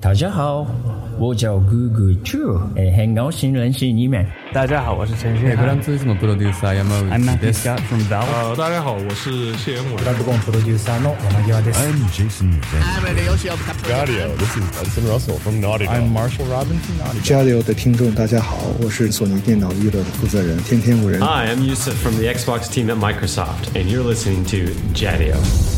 大家好，我叫 Google Chu，诶，很高兴认识你们。大家好，我是陈轩。美国人最什么 producer 山本 I'm Matthew Scott from Val。呃，大家好，我是谢元伟。大家好，producer の山際です。I'm Jason Nguyen。I'm Yoshio Gadio，this is Benson Russell from Naughty. I'm Marshall Robinson. Robinson。Gadio I'm Yusuf from the Xbox team at Microsoft, and you're listening to Gadio。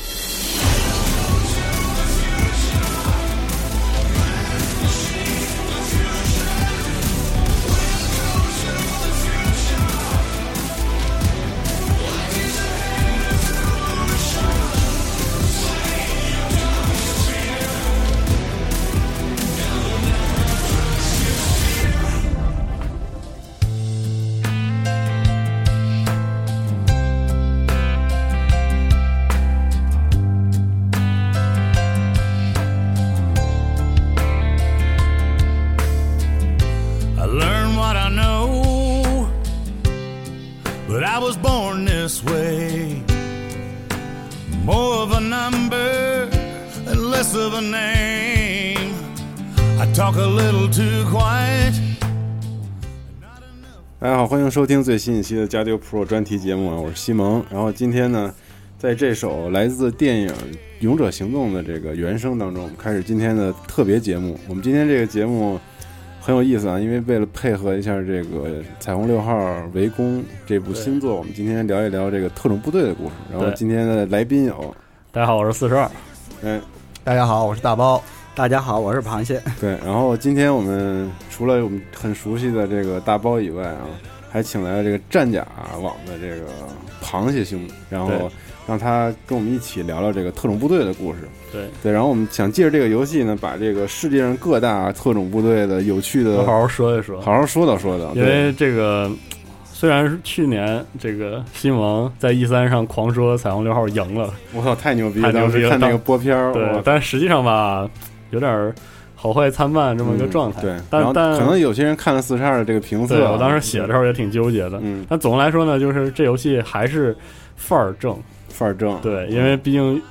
迎收听最新一期的加丢 Pro 专题节目啊，我是西蒙。然后今天呢，在这首来自电影《勇者行动》的这个原声当中，开始今天的特别节目。我们今天这个节目很有意思啊，因为为了配合一下这个《彩虹六号围攻》这部新作，我们今天聊一聊这个特种部队的故事。然后今天的来宾有，大家好，我是四十二。哎，大家好，我是大包。大家好，我是螃蟹。对，然后今天我们除了我们很熟悉的这个大包以外啊，还请来了这个战甲网的这个螃蟹兄，然后让他跟我们一起聊聊这个特种部队的故事。对，对，然后我们想借着这个游戏呢，把这个世界上各大特种部队的有趣的好好说一说，好好说道说道。因为这个虽然是去年这个新王在 E 三上狂说彩虹六号赢了，我操，太牛逼当时看那个当播片儿，对，但实际上吧，有点儿好坏参半这么一个状态。嗯对，但但可能有些人看了四十二的这个评测我当时写的时候也挺纠结的。嗯，但总的来说呢，就是这游戏还是范儿正，范儿正，对，因为毕竟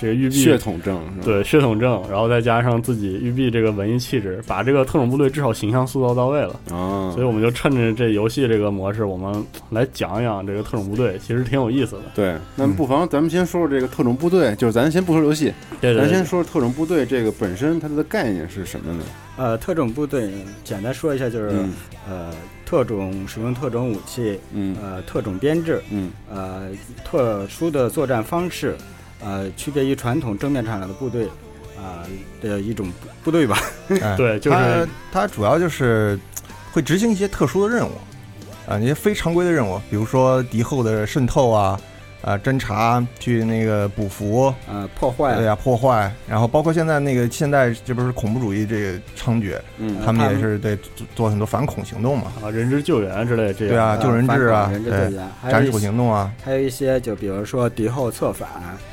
这个玉璧血统症，对血统症，然后再加上自己玉璧这个文艺气质，把这个特种部队至少形象塑造到位了。啊，所以我们就趁着这游戏这个模式，我们来讲一讲这个特种部队，其实挺有意思的。对，那不妨咱们先说说这个特种部队，就是咱先不说游戏，对对对，咱先说说特种部队这个本身它的概念是什么呢？呃，特种部队简单说一下，就是、嗯呃，特种使用特种武器，嗯呃，特种编制，嗯呃，特殊的作战方式，呃，区别于传统正面战场的部队，啊、的一种部部队吧。哎 对就是它它主要就是会执行一些特殊的任务啊，一些非常规的任务，比如说敌后的渗透啊。啊，侦查去那个捕俘，呃，破坏，对呀、破坏，然后包括现在那个现在这不是恐怖主义这个猖獗，嗯他们也是对做做很多反恐行动嘛，啊，人质救援之类这样。对啊，呃救人质啊，人质救对，援，还有斩首行动啊，还有一些，就比如说敌后策反，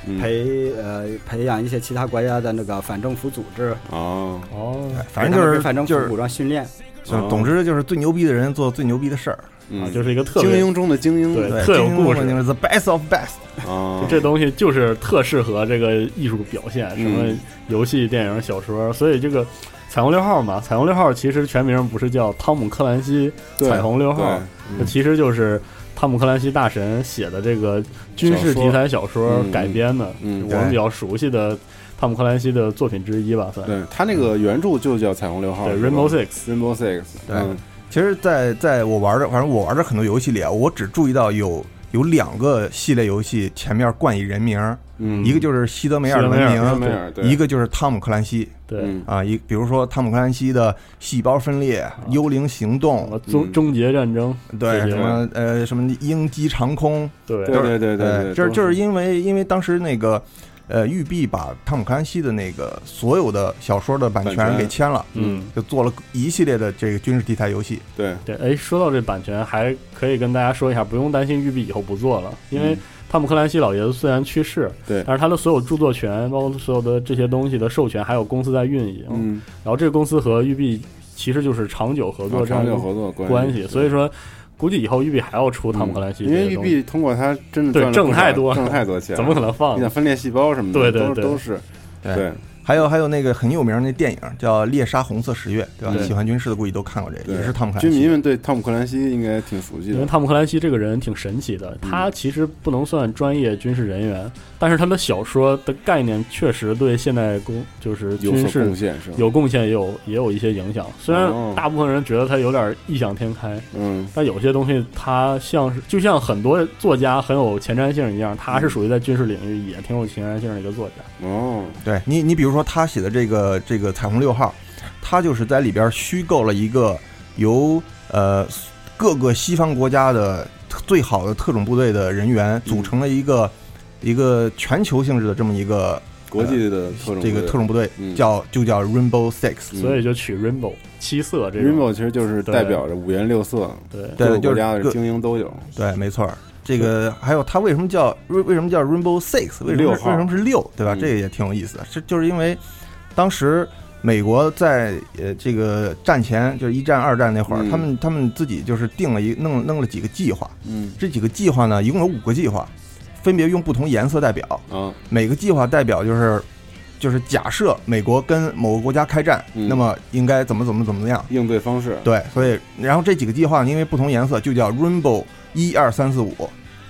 嗯培呃培养一些其他国家的那个反政府组织，哦，哦，反正就是反政府就是武装训练。就是总之就是最牛逼的人做最牛逼的事儿，嗯啊，就是一个特别精英中的精英，对对，特有故事中的就是 the best of best，啊，这东西就是特适合这个艺术表现，什么嗯游戏、电影、小说，所以这个彩虹六号嘛，彩虹六号其实全名不是叫汤姆克兰西对彩虹六号，对那其实就是汤姆克兰西大神写的这个军事题材小说嗯。改编的，嗯我们比较熟悉的汤姆克兰西的作品之一吧，算对，他那个原著就叫彩虹六号对 Rainbow Six，Rainbow Six，对嗯其实在，在我玩的，反正我玩的很多游戏里啊，我只注意到有有两个系列游戏前面冠以人名，嗯，一个就是西德梅尔的文明，一个就是汤姆克兰西。对，嗯。啊，一比如说汤姆克兰西的细胞分裂、幽灵行动，终嗯。终结战争，对，什么呃什么鹰击长空，对。对对对对对，就是就是。因为因为当时那个呃，育碧把汤姆克兰西的那个所有的小说的版版权。权给签了，嗯，就做了一系列的这个军事题材游戏。对，对，哎，说到这版权，还可以跟大家说一下，不用担心育碧以后不做了，因为嗯汤姆克兰西老爷子虽然去世，对。但是他的所有著作权，包括所有的这些东西的授权，还有公司在运营，嗯，然后这个公司和育碧其实就是长久合作长久合作关关系，所以说估计以后育碧还要出汤姆克兰西嗯因为育碧通过它真的对挣太多挣太多钱，怎么可能放你想分裂细胞什么的，对对对。都都是对。还有还有那个很有名的那电影叫《猎杀红色十月》，对吧？对喜欢军事的估计都看过这个，也是汤姆克兰西。军迷们对汤姆克兰西应该挺熟悉的，因为汤姆克兰西这个人挺神奇的，嗯他其实不能算专业军事人员，但是他的小说的概念确实对现代工就是军事贡献是？有贡献，也有也有一些影响。虽然哦大部分人觉得他有点异想天开，嗯，但有些东西他像是就像很多作家很有前瞻性一样，他是属于在军事领域也挺有前瞻性的一个作家。哦，对你，你比如说他写的这个这个彩虹六号，他就是在里边虚构了一个由呃各个西方国家的最好的特种部队的人员组成了一个、一个全球性质的这么一个国际的特种呃这个特种部队，嗯叫就叫 Rainbow Six，、所以就取 rainbow 七色这种 Rainbow 其实就是代表着五颜六色，对对，各个就是各国家的精英都有。对，没错儿。这个还有它为什么叫为为什么叫 Rainbow Six？为什么为什么是六？对吧？嗯这个也挺有意思的。是就是因为当时美国在呃这个战前，就是一战、二战那会儿，嗯他们他们自己就是定了一弄弄了几个计划。嗯这几个计划呢，一共有五个计划，分别用不同颜色代表。啊，每个计划代表就是就是假设美国跟某个国家开战，嗯那么应该怎么怎么怎么样。应对方式，对，所以然后这几个计划因为不同颜色，就叫 Rainbow 一二三四五。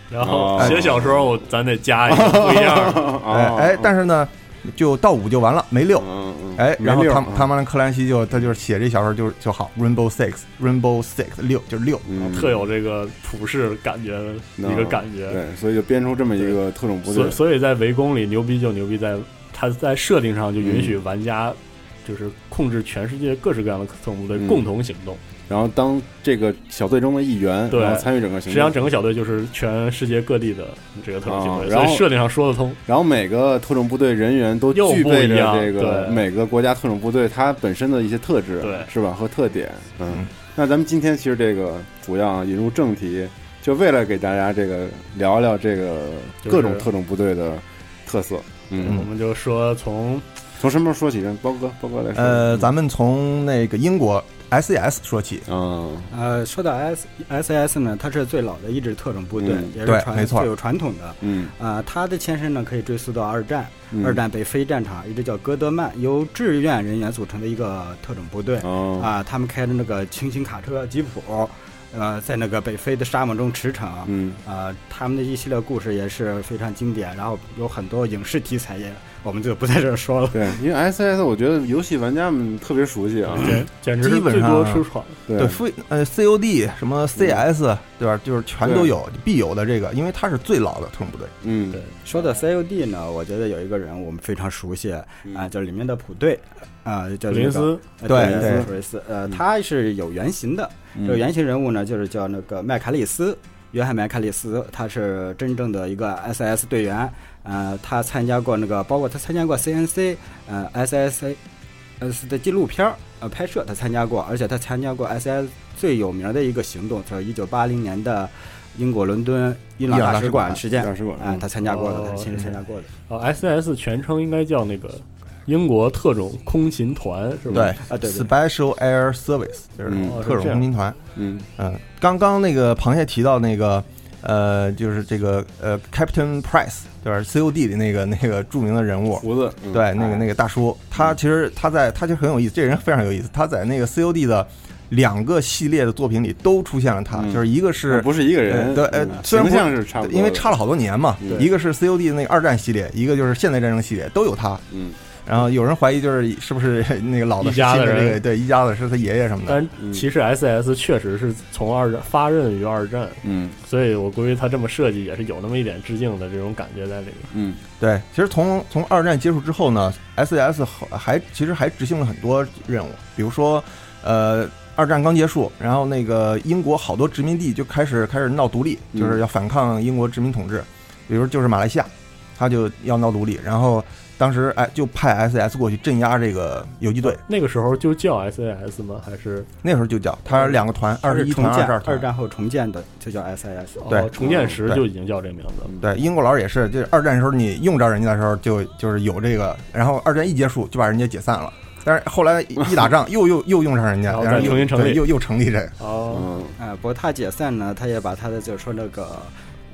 然后哦写小说我咱得加一个不一样的。哎哎，但是呢，就到五就完了，没六。嗯嗯，哎，然后没六汤汤马兰克兰西就他就是写这小说就就好，Rainbow Six，Rainbow Six 六就是六。嗯特有这个普世感觉的一个感觉。对，所以就编出这么一个特种部队所以，所以在围攻里牛逼就牛逼在，他在设定上就允许玩家就是控制全世界各式各样的特种部队嗯共同行动。然后当这个小队中的一员，然后参与整个行动。实际上整个小队就是全世界各地的这个特种部队，啊然后设定上说得通。然后每个特种部队人员都具备着这个每个国家特种部队它本身的一些特质，对是吧？和特点，嗯嗯。那咱们今天其实这个主要啊引入正题，就为了给大家这个聊聊这个各种特种部队的特色。嗯，我们就说从从什么时候说起？让包哥，包哥来说。呃，咱们从那个英国 SES 说起。嗯呃，说到 S S S 呢，它是最老的一支特种部队，嗯也是传没错最有传统的。嗯啊、它的前身呢可以追溯到二战，嗯二战北非战场，一支叫戈德曼，由志愿人员组成的一个特种部队。哦啊、他们开着那个轻型卡车、吉普，呃，在那个北非的沙漠中驰骋。嗯啊、他们的一系列故事也是非常经典，然后有很多影视题材也，我们就不在这儿说了。对，因为 SS 我觉得游戏玩家们特别熟悉啊，对简直是最基本上多出场。对呃 COD 什么 CS 对吧？就是全都有必有的这个，因为它是最老的特种部队。嗯对说到 COD 呢，我觉得有一个人我们非常熟悉啊、嗯就是里面的普队啊、叫林斯呃对普林斯对普林斯，呃，嗯他是有原型的。嗯这个原型人物呢，就是叫那个麦卡利斯，约翰麦卡利斯，他是真正的一个 SS 队员。呃，他参加过那个，包括他参加过 CNC，呃，SSA。呃的纪录片儿呃拍摄他参加过，而且他参加过 SS 最有名的一个行动，就是一九八零年的英国伦敦伊朗大使馆馆事件大使馆啊、他参加过的，哦他亲自参加过的。哦，SS 全称应该叫那个英国特种空勤团是吧？对啊，对对，，Special Air Service 就是嗯特种空勤团。嗯嗯，刚刚那个螃蟹提到那个，呃，就是这个呃，Captain Price，对吧？COD 里那个那个著名的人物，胡子，嗯。对，那个那个大叔，他其实他在他就很有意思，这人非常有意思，他在那个 COD 的两个系列的作品里都出现了他，嗯。就是一个是不是一个人，呃对呃嗯。虽然不形象是差不多，因为差了好多年嘛，一个是 COD 的那个二战系列，一个就是现代战争系列，都有他。嗯然后有人怀疑就是是不是 那个老的一家的人个对一家子是他爷爷什么的。但嗯其实 SS 确实是从二战发轫于二战，嗯所以我估计他这么设计也是有那么一点致敬的这种感觉在里面。嗯对，其实从从二战结束之后呢，SAS 还其实还执行了很多任务，比如说，呃，二战刚结束，然后那个英国好多殖民地就开始开始闹独立，嗯就是要反抗英国殖民统治，比如就是马来西亚，他就要闹独立，然后当时哎就派 SAS 过去镇压这个游击队，那个时候就叫 SAS 吗？还是那时候就叫他两个团，二十一团、二重建十二团二。战后重建的就叫 SAS。对哦重建时就已经叫这名字了。对，英国佬也是，就是二战时候你用着人家的时候就就是有这个，然后二战一结束就把人家解散了，但是后来一打仗 又又又用上人家，然后重新成立又又成立这个，哦，嗯哎，不过他解散呢，他也把他的就是说那个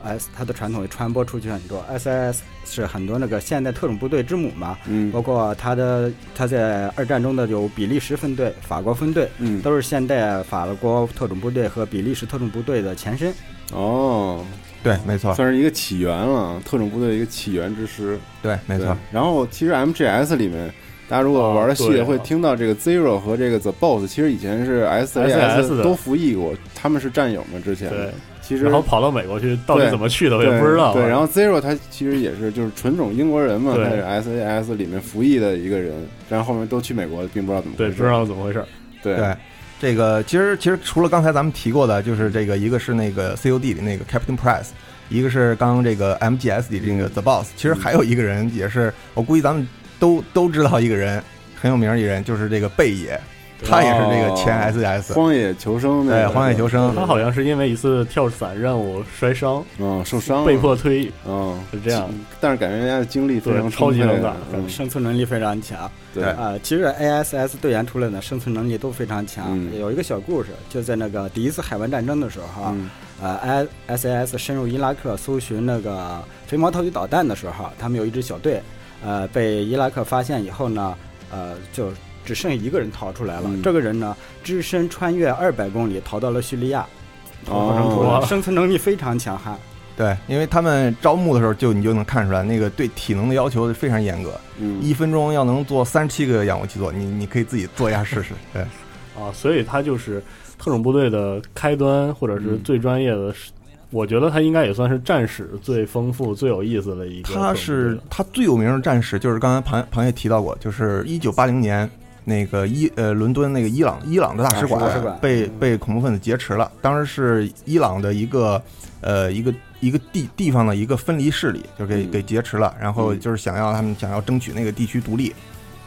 S 它的传统也传播出去很多。SIS 是很多那个现代特种部队之母嘛，嗯包括它的它在二战中的有比利时分队、法国分队，嗯，都是现代法国特种部队和比利时特种部队的前身。哦，对，没错，算是一个起源了，特种部队的一个起源之师。对，没错，然后其实 MGS 里面，大家如果玩的细会听到这个 Zero 和这个 The Boss，其实以前是 SAS 都服役过，他们是战友嘛之前。对，其实然后跑到美国去，到底怎么去的我也不知道。啊对，然后 Zero 他其实也是就是纯种英国人嘛，对他是 SAS 里面服役的一个人，然后后面都去美国，并不知道怎么回对，事。不知道怎么回事。对对。这个其实其实除了刚才咱们提过的，就是这个一个是那个 COD 里那个 Captain Price，一个是刚刚这个 MGS 里这个 The Boss，其实还有一个人也是我估计咱们都都知道一个人很有名儿一人，就是这个贝爷，他也是那个前哦 SS，荒野求生那对个荒野求生，他好像是因为一次跳伞任务摔伤，嗯受伤被迫退役，嗯是这样。但是感觉人家的经历非常对超级能打嗯生存能力非常强。对啊、其实 ASS 队员出来呢，生存能力都非常强。嗯有一个小故事，就在那个第一次海湾战争的时候啊，嗯呃，SAS 深入伊拉克搜寻那个飞毛投敌导弹的时候，他们有一支小队，呃，被伊拉克发现以后呢，呃，就只剩一个人逃出来了。嗯这个人呢，只身穿越二百公里逃到了叙利亚，逃生出哦来，生存能力非常强悍。对，因为他们招募的时候就你就能看出来，那个对体能的要求非常严格，嗯一分钟要能做三十七个仰卧起坐，你你可以自己做一下试试。对，啊，所以他就是特种部队的开端，或者是最专业的。我觉得他应该也算是战史最丰富、最有意思的一个。他是他最有名的战士，就是刚才庞庞爷提到过，就是一九八零年那个伊呃伦敦那个伊朗伊朗的大使馆被被恐怖分子劫持了，当时是伊朗的一个呃一个一个地地方的一个分离势力，就给嗯。给劫持了，然后嗯。就是想要他们想要争取那个地区独立。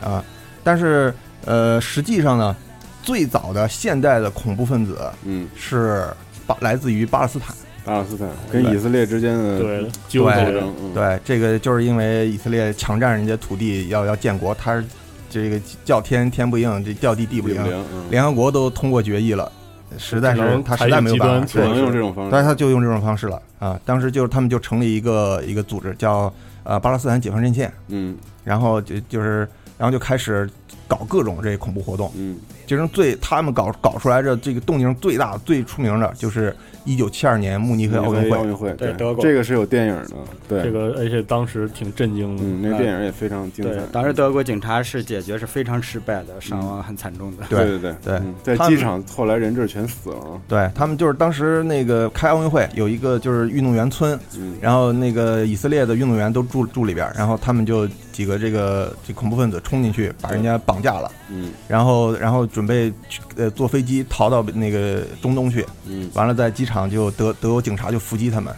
啊，但是呃实际上呢，最早的现代的恐怖分子嗯。是巴来自于巴勒斯坦。巴勒斯坦跟以色列之间的对纠对，嗯对，这个就是因为以色列强占人家土地，要要建国，他是这个叫天天不应，这叫地地不灵联合国都通过决议了，实在是他实在没有办法，只能用这种方式。但是他就用这种方式了啊。当时就是他们就成立一个一个组织，叫呃巴勒斯坦解放阵线，嗯。然后就就是然后就开始搞各种这恐怖活动。嗯。其中最他们搞搞出来的这个动静最大、最出名的就是一九七二年慕尼黑奥运会。奥运会，对德国这个是有电影的，对这个，而且当时挺震惊的。嗯，那个电影也非常精彩对，。当时德国警察是解决是非常失败的，伤亡很惨重的。对对对对嗯在机场后来人质全死了，对他们就是当时那个开奥运会有一个就是运动员村，嗯然后那个以色列的运动员都住住里边，然后他们就几个这个这恐怖分子冲进去把人家绑架了，嗯。然后然后准备去呃坐飞机逃到那个中东去，嗯。完了在机场就德德国警察就伏击他们，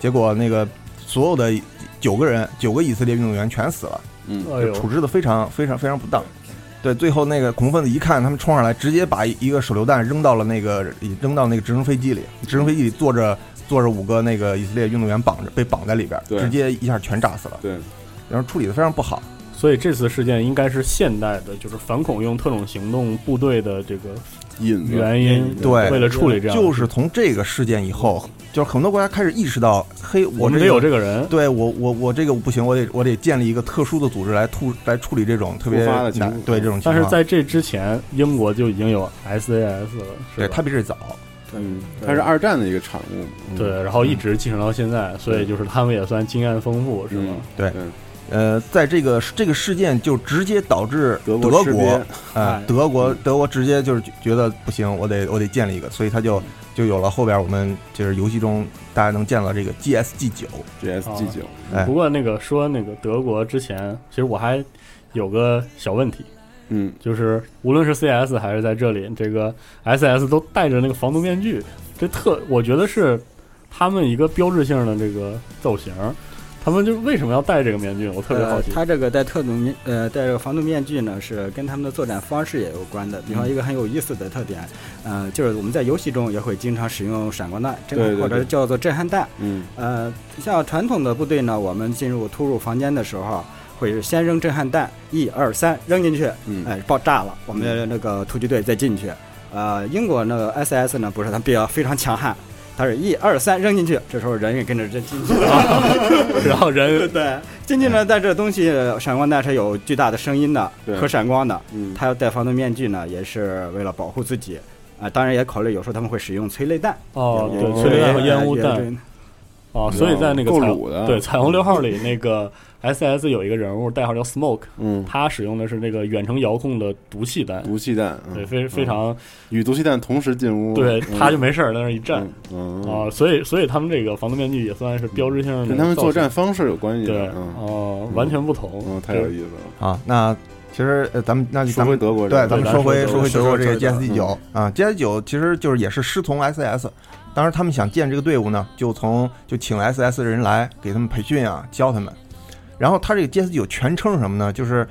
结果那个所有的九个人九个以色列运动员全死了，嗯。处置的非常非常非常不当。对，最后那个恐怖分子一看他们冲上来，直接把一个手榴弹扔到了那个扔到那个直升飞机里，直升飞机里坐着坐着五个那个以色列运动员绑着被绑在里边，对。直接一下全炸死了。对，然后处理的非常不好。所以这次事件应该是现代的，就是反恐用特种行动部队的这个引原因。对为了处理这样，就是从这个事件以后，就是很多国家开始意识到，嘿，这个我们得有这个人。对我我我这个不行，我得我得建立一个特殊的组织来突来处理这种特别突发的情况难对这种情况但。是在这之前，英国就已经有 SAS 了，是对它比这早，嗯，它是二战的一个产物，嗯对，然后一直继承到现在，所以就是他们也算经验丰富，是吧？嗯对对呃，在这个这个事件就直接导致德德国啊、哎德国德国直接就是觉得不行，我得我得建立一个，所以他就就有了后边我们就是游戏中大家能见到这个 GSG 九，GSG 九，哎。不过那个说那个德国之前，其实我还有个小问题，嗯。就是无论是 CS 还是在这里，这个 SS 都戴着那个防毒面具，这特我觉得是他们一个标志性的这个造型。他们就为什么要戴这个面具？我特别好奇。呃、他这个戴特种面呃戴这个防毒面具呢，是跟他们的作战方式也有关的。比方一个很有意思的特点，呃，就是我们在游戏中也会经常使用闪光弹，这个或者叫做震撼弹。嗯，呃，像传统的部队呢，我们进入突入房间的时候，会是先扔震撼弹，一二三，扔进去，嗯，哎，爆炸了，我们的那个突击队再进去。呃，英国那个 SS 呢，不是，它比较非常强悍。它是一二三扔进去，这时候人也跟着扔进去了，然后人对进去呢，在这东西闪光弹是有巨大的声音的和闪光的，嗯，他要戴防毒面具呢，也是为了保护自己啊、呃。当然也考虑有时候他们会使用催泪弹哦，对，催泪弹和烟雾弹哦，所以在那个彩对彩虹六号里那个。S.S 有一个人物代号叫 Smoke，嗯，他使用的是那个远程遥控的毒气弹，毒气弹，对，非非常与毒气弹同时进屋，对，他就没事儿在那一站，嗯啊，所以所以他们这个防毒面具也算是标志性的，跟他们作战方式有关系，对，哦，完全不同，嗯，太有意思了。啊。那其实呃，咱们那咱们德国，对，咱们说回说回德国这个 GS 九嗯。啊，GS 九其实就是也是师从 SS。当时他们想建这个队伍呢，就从就请 SS 的人来给他们培训啊，教他们。然后他这个 GS 九全称是什么呢？就是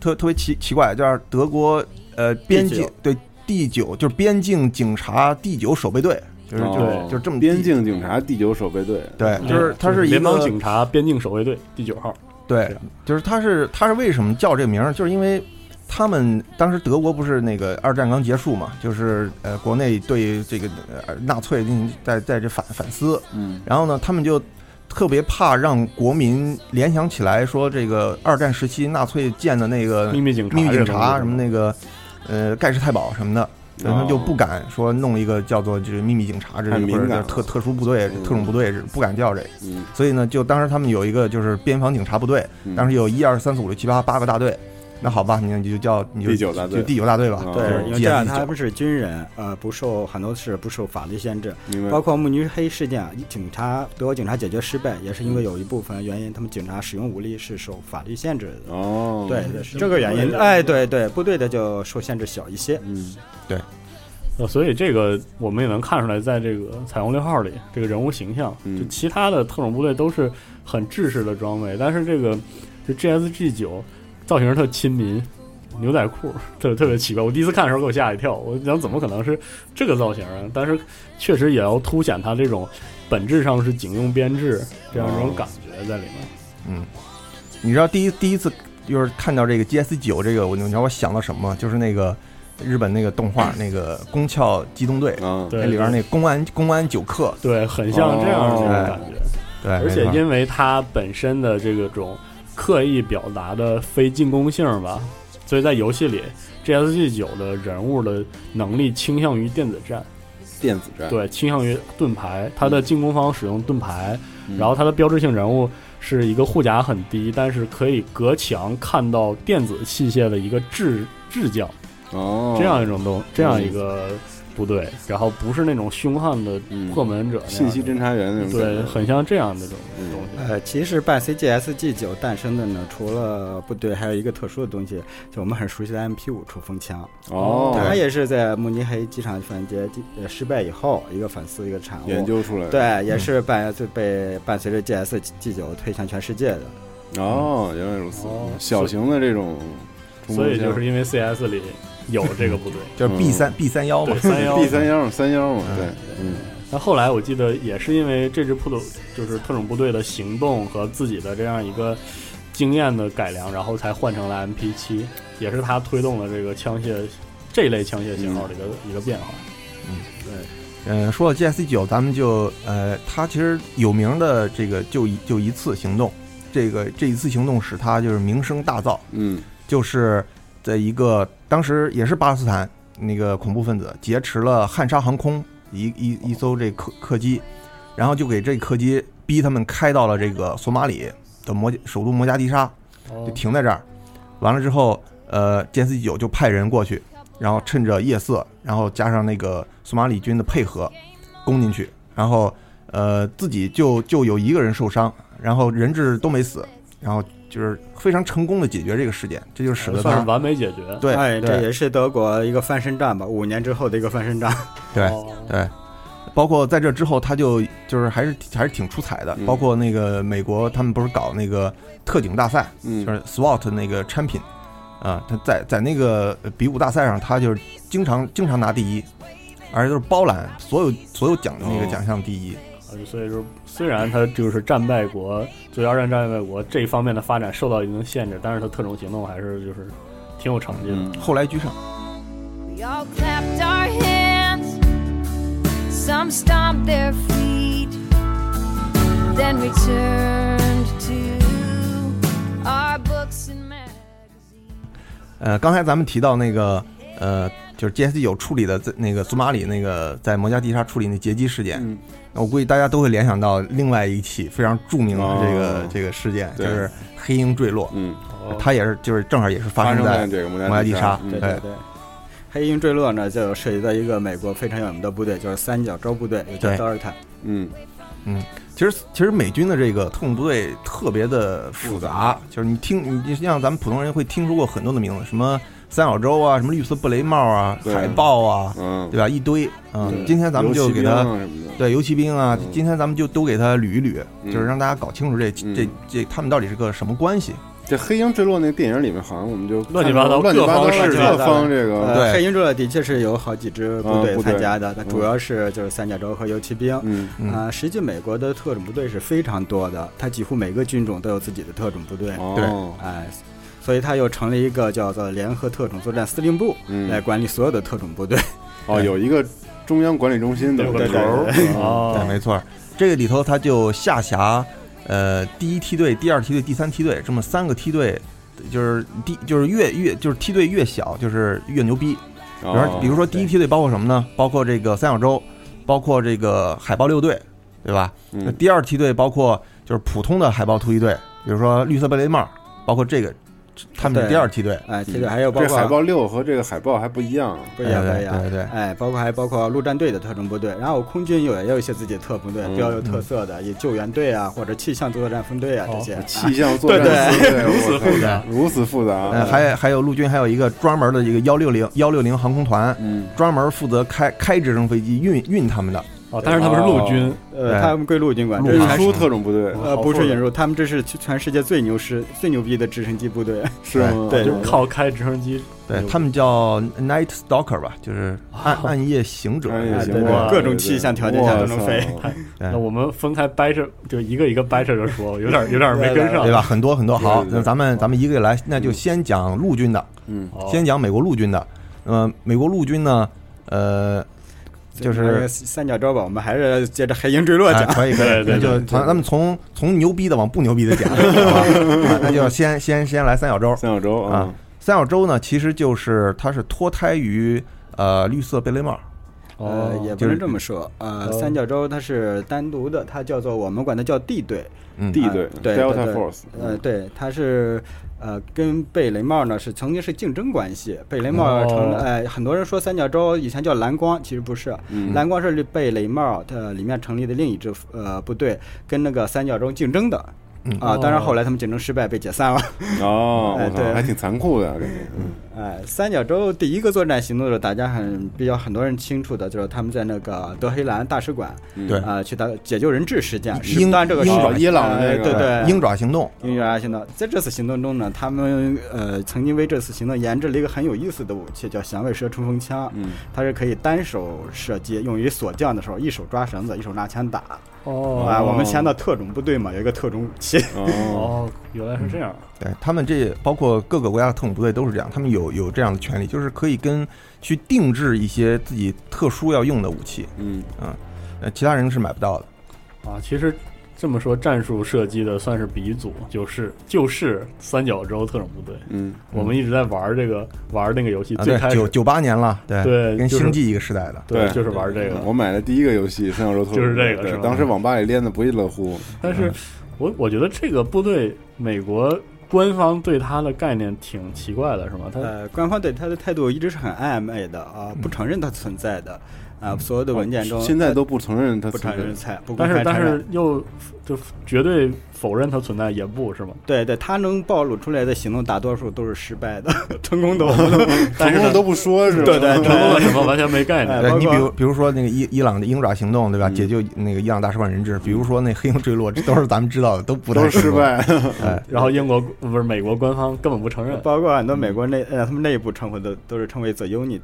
特特别奇奇怪，叫德国呃边境对第九就是边境警察第九守备队，就是就是就是这么边境警察第九守备队。对，就是它是一联邦警察边境守卫队第九号。对，就是他是他是为什么叫这个名儿？就是因为他们当时德国不是那个二战刚结束嘛，就是呃国内对这个呃纳粹进行在在这反反思，嗯，然后呢他们就。特别怕让国民联想起来说，这个二战时期纳粹建的那个秘密警察、秘密警察什么那个，呃，盖世太保什么的，他哦就不敢说弄一个叫做就是秘密警察这或者特特殊部队、特种部队，不敢叫这个。嗯，所以呢，就当时他们有一个就是边防警察部队，当时有一二三四五六七八八个大队。那好吧，你你就叫你就第九大队，就第九大队吧。对，因为这样他们是军人，呃，不受很多事不受法律限制，包括慕尼黑事件，警察德国警察解决失败，也是因为有一部分原因，他们警察使用武力是受法律限制的。哦，对，是这个原因。哎，对对，部队的就受限制小一些。嗯，对。呃，所以这个我们也能看出来，在这个彩虹六号里，这个人物形象，嗯、就其他的特种部队都是很制式的装备，但是这个就 GSG 九。造型特亲民，牛仔裤特特别奇怪。我第一次看的时候给我吓一跳，我想怎么可能是这个造型啊？但是确实也要凸显它这种本质上是警用编制这样一种感觉在里面。嗯，你知道第一第一次就是看到这个 GS 九这个，我你知道我想到什么？就是那个日本那个动画那个《宫壳机动队》啊，对，那里边那公安公安九课，对，很像这样的感觉。对，而且因为它本身的这个种。刻意表达的非进攻性吧，所以在游戏里，GSG 九的人物的能力倾向于电子战，电子战。对，倾向于盾牌。它的进攻方使用盾牌，然后它的标志性人物是一个护甲很低，但是可以隔墙看到电子器械的一个智智将，哦，这样一种东，这样一个部队，然后不是那种凶悍的破门者，信息侦查员那种，对，很像这样的这种东西。呃，其实伴 CGSG 九诞生的呢，除了部队，还有一个特殊的东西，就我们很熟悉的 MP 五冲锋枪。哦，它也是在慕尼黑机场反劫呃失败以后，一个反思一个产物，研究出来的。对，也是伴就被伴随着 GSG 九推向全世界的。哦，原来如此。哦、小型的这种，所以就是因为 CS 里有这个部队，就是 B 三 B 三幺嘛，三幺 B 三幺三幺嘛，对，嗯。那后来我记得也是因为这支部队就是特种部队的行动和自己的这样一个经验的改良，然后才换成了 MP 七，也是他推动了这个枪械这类枪械型号的一个、嗯、一个变化。嗯，对。嗯，说到 GS 九，咱们就呃，它其实有名的这个就一就一次行动，这个这一次行动使它就是名声大噪。嗯，就是在一个当时也是巴勒斯坦那个恐怖分子劫持了汉莎航空。一一一艘这客客机，然后就给这客机逼他们开到了这个索马里的摩首都摩加迪沙，就停在这儿。完了之后，呃歼四九就派人过去，然后趁着夜色，然后加上那个索马里军的配合，攻进去，然后呃自己就就有一个人受伤，然后人质都没死，然后就是非常成功的解决这个事件，这就使得算是完美解决。对，哎，这也是德国一个翻身战吧，五年之后的一个翻身战。对对，包括在这之后，他就就是还是还是挺出彩的。嗯包括那个美国，他们不是搞那个特警大赛，嗯就是 SWAT 那个 champion 啊，他在在那个比武大赛上，他就是经常经常拿第一，而且都是包揽所有所有奖的那个哦奖项第一。啊所以说，虽然他就是战败国，九一二战战败国这一方面的发展受到一定的限制，但是他特种行动还是就是挺有成绩的。嗯后来居上。We all clapped our hands, some stomped their feet, then returned to our books and magazines. 呃，刚才咱们提到那个呃，就是 GSD 有处理的在那个索马里那个在摩加迪沙处理那劫机事件，嗯那我估计大家都会联想到另外一起非常著名的这个、哦这个事件，就是黑鹰坠落。嗯，哦它也是就是正好也是发发生在在这个摩加摩加迪沙对对对。黑鹰坠落呢，就涉及到一个美国非常有名的部队，就是三角洲部队，也叫对德尔塔。嗯嗯，其实其实美军的这个特种部队特别的复杂，就是你听你你像咱们普通人会听说过很多的名字，什么三角洲啊，什么绿色布雷帽啊，海豹啊，嗯，对吧？一堆啊、今天咱们就给他对游骑兵啊，嗯。今天咱们就都给他捋一捋，嗯。就是让大家搞清楚这嗯。这这他们到底是个什么关系。这黑鹰坠落那电影里面，好像我们就乱七八糟乱七八糟各方势力各方这个。对，黑鹰坠落的确是有好几支部队参加的，它嗯。主要是就是三角洲和游骑兵。嗯。嗯。啊，实际美国的特种部队是非常多的，它几乎每个军种都有自己的特种部队。对。哎，所以他又成立一个叫做联合特种作战司令部，嗯来管理所有的特种部队。哦，有一个中央管理中心的头儿哦对，没错，这个里头他就下辖呃第一梯队、第二梯队、第三梯队这么三个梯队，就是第就是越越就是梯队越小，就是越牛逼。比如比如说第一梯队包括什么呢？包括这个三角洲，包括这个海豹六队，对吧？那嗯第二梯队包括就是普通的海豹突击队，比如说绿色贝雷帽，包括这个，他们是第二梯队。哎，梯队还有包括这海豹六和这个海豹还不一样，不一样，不一样，对哎，包括还包括陆战队的特种部队，然后空军有也有一些自己的特部队，嗯比较有特色的，也救援队啊或者气象作战分队啊这些。气象作战对对。如此复杂。如此复杂，呃，还还有陆军还有一个专门的一个幺六零幺六零航空团，嗯。专门负责开开直升飞机运运他们的。哦，但是他们是陆军，呃，他们归陆军管，陆运这是全输特种部队呃不是引入，他们这是全世界最牛师最牛逼的直升机部队。是吗？对就是靠开直升机。对他们叫 Night Stalker 吧，就是暗暗夜行者。暗夜行哎对者各种气象条件下都能飞 那我们分开掰扯，就一个一个掰扯着说，有点 有点没跟上，对吧？？很多很多。好，那咱们咱们一个一个来，那就先讲陆军的，嗯哦先讲美国陆军的。呃，美国陆军呢，呃，就是三角洲吧，我们还是接着黑鹰坠落啊讲。可以可以，对对那就对从咱们从从牛逼的往不牛逼的讲，好吧？啊那就先先先来三角洲三角洲啊。三角洲呢，其实就是它是脱胎于呃绿色贝雷帽，呃，也不是能这么说。呃，哦三角洲它是单独的，它叫做我们管它叫 D 队。嗯 D 队 Delta Force，呃，对，它是呃跟贝雷帽呢是曾经是竞争关系。贝雷帽成了，哦呃，很多人说三角洲以前叫蓝光，其实不是，嗯。蓝光是贝雷帽它里面成立的另一支呃部队，跟那个三角洲竞争的。嗯。啊，当然哦。后来他们竞争失败被解散了。哦，哎对。还挺残酷的，感觉，嗯哎，三角洲第一个作战行动的时候，大家很比较很多人清楚的，就是他们在那个德黑兰大使馆，嗯。对。啊、去打解救人质事件。鹰当然这个是鹰爪伊朗的呃那个对。对鹰爪行动，鹰爪行动，在这次行动中呢，他们呃曾经为这次行动研制了一个很有意思的武器，叫响尾蛇冲锋枪。嗯，它是可以单手射击，用于锁降的时候，一手抓绳子，一手拿枪打。哦。啊，我们签到特种部队嘛，有一个特种武器。哦，哦，原来是这样。对他们这包括各个国家的特种部队都是这样，他们有有这样的权利，就是可以跟去定制一些自己特殊要用的武器，嗯，呃，其他人是买不到的。啊，其实这么说，战术射击的算是鼻祖，就是就是三角洲特种部队。嗯，我们一直在玩这个玩那个游戏，啊，最开，始对九九八年了，对对跟星际一个时代的。对就是玩这个。我买的第一个游戏《三角洲特种部队》，就是这个是吧当时网吧里练的不亦乐乎。但是我我觉得这个部队，美国官方对他的概念挺奇怪的，是吗？他呃，官方对他的态度一直是很暧昧的啊，不承认它存在的啊，所有的文件中现在都不承认他不承认菜，不但是但是又就绝对否认它存在也不是吗？对对，他能暴露出来的行动大多数都是失败的，成功 都但是呢成功都不说是吧？对对对成功了什么完全没概念。你比如比如说那个伊伊朗的鹰爪行动，对吧？嗯解救那个伊朗大使馆人质，比如说那黑鹰坠落，这都是咱们知道的，都不都是失。败。哎，然后英国不是美国官方根本不承认，包括很多美国内呃他们内部称呼的都是称为 the unit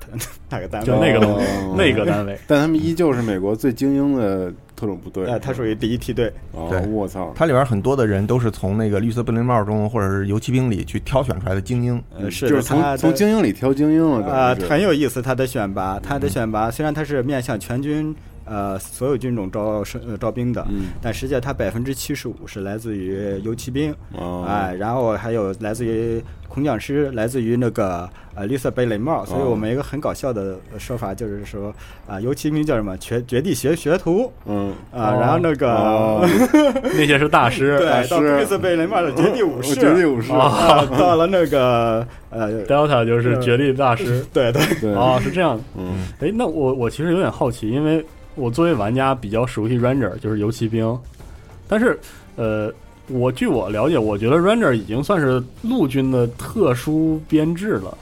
那个单位，就那个东西哦那个单位。但他们依旧是美国最精英的特种部队。哎，它属于第一梯队。哦对，我操，它里边很多的人都是从那个绿色贝雷帽中或者是游骑兵里去挑选出来的精英。呃，是，就是从从精英里挑精英了，啊、很有意思。他的选拔，他的选拔虽然他是面向全军呃所有军种招生呃招兵的，嗯。但实际上它百分之七十五是来自于游骑兵，哦。哎，然后还有来自于空降师，来自于那个呃绿色贝雷帽。所以哦我们一个很搞笑的说法就是说啊、游骑兵叫什么？绝绝地学学徒。嗯。啊、然后那个、哦。那些是大师，对，到师绿色贝雷帽的绝地武士，绝地武士。啊，到了那个呃 Delta 就是绝地大师。对对。对哦，是这样。嗯。哎，那我我其实有点好奇，因为我作为玩家比较熟悉 Ranger，就是游骑兵，但是呃，我据我了解，我觉得 Ranger 已经算是陆军的特殊编制了。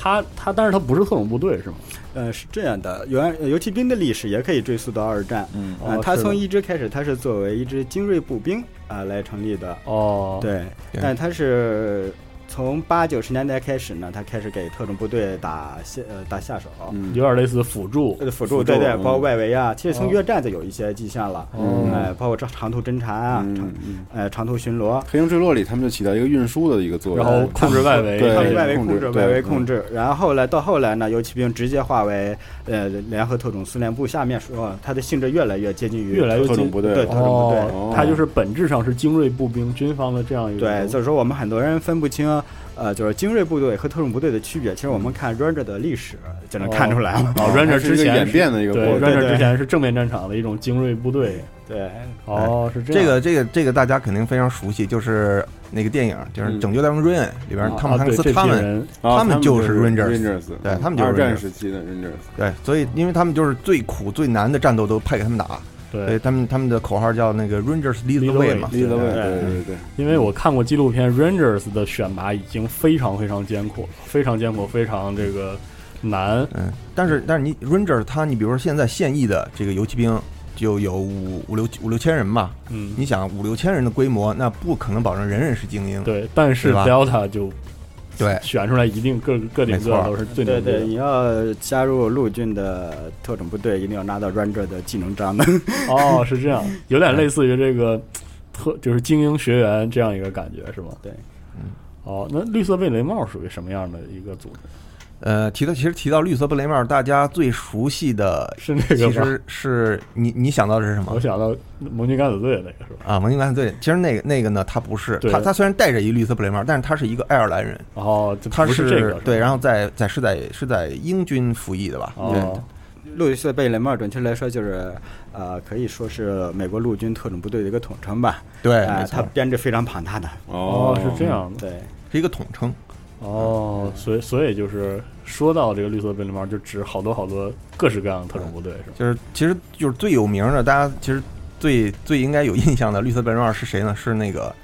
他他，但是他不是特种部队是吗？呃，是这样的，原呃游骑兵的历史也可以追溯到二战。嗯啊、哦是的它从一支开始，它是作为一支精锐步兵啊、来成立的。哦，对，对但它是从八九十年代开始呢，他开始给特种部队打下呃打下手。嗯有点类似辅助。呃，辅助辅助对对，嗯包括外围啊，其实从哦越战就有一些迹象了，哦哎，包括长长途侦察啊，长嗯嗯，呃长途巡逻，黑鹰坠落里他们就起到一个运输的一个作用，然后控制外围，对他们外围控制外围控嗯制。然后后来到后来呢，游骑兵直接化为呃联合特种司令部下面说，它的性质越来越接近于越来越近特种部队对特种部队。哦，它就是本质上是精锐步兵军方的这样一个对，所以说我们很多人分不清，呃，就是精锐部队和特种部队的区别。其实我们看 Ranger 的历史就能看出来了。哦，Ranger 是一个之前演变的一个对过程对 Ranger 之前是正面战场的一种精锐部队。对，哦，是这样个这个这个大家肯定非常熟悉，就是那个电影，就是嗯《拯救大兵瑞恩》里边汤姆汉克斯他们，他们就是 Rangers，Rangers 对他们就是二战 Rangers 时期的 Rangers，对，所以因为他们就是最苦最难的战斗都派给他们打，对，他们他们的口号叫那个 Rangers lead the Lead the way way 嘛，立的位，对对对。对，因为我看过纪录片，Rangers 的选拔已经非常非常艰苦，非常艰苦，非常这个难。嗯，但是但是你 Ranger 他，你比如说现在现役的这个游骑兵就有五五六五六千人吧，嗯，你想五六千人的规模，那不可能保证人人是精英，对，但是对吧？Delta 就对选出来一定个个顶个都是最对对，牛逼的。你要加入陆军的特种部队，一定要拿到 Ranger 的技能章的。哦，是这样，有点类似于这个特就是精英学员这样一个感觉，是吗？对。哦，那绿色贝雷帽属于什么样的一个组织？呃，提到其实提到绿色贝雷帽，大家最熟悉的是那个吗？其实是你你想到的是什么我？想到盟军敢死队那个是吧？啊，盟军敢死队，其实那个那个呢，他不是，他他虽然戴着一绿色贝雷帽，但是他是一个爱尔兰人，哦，他不是这个，对，然后后在在是在是在英军服役的吧？对，哦，绿色贝雷帽准确来说就是，呃，可以说是美国陆军特种部队的一个统称吧。对，呃没错，它编制非常庞大的。哦，是这样的。对，是一个统称。哦，所以所以就是说到这个绿色贝雷帽，就指好多好多各式各样的特种部队是吧？就是其实就是最有名的，大家其实最最应该有印象的绿色贝雷帽是谁呢？是那个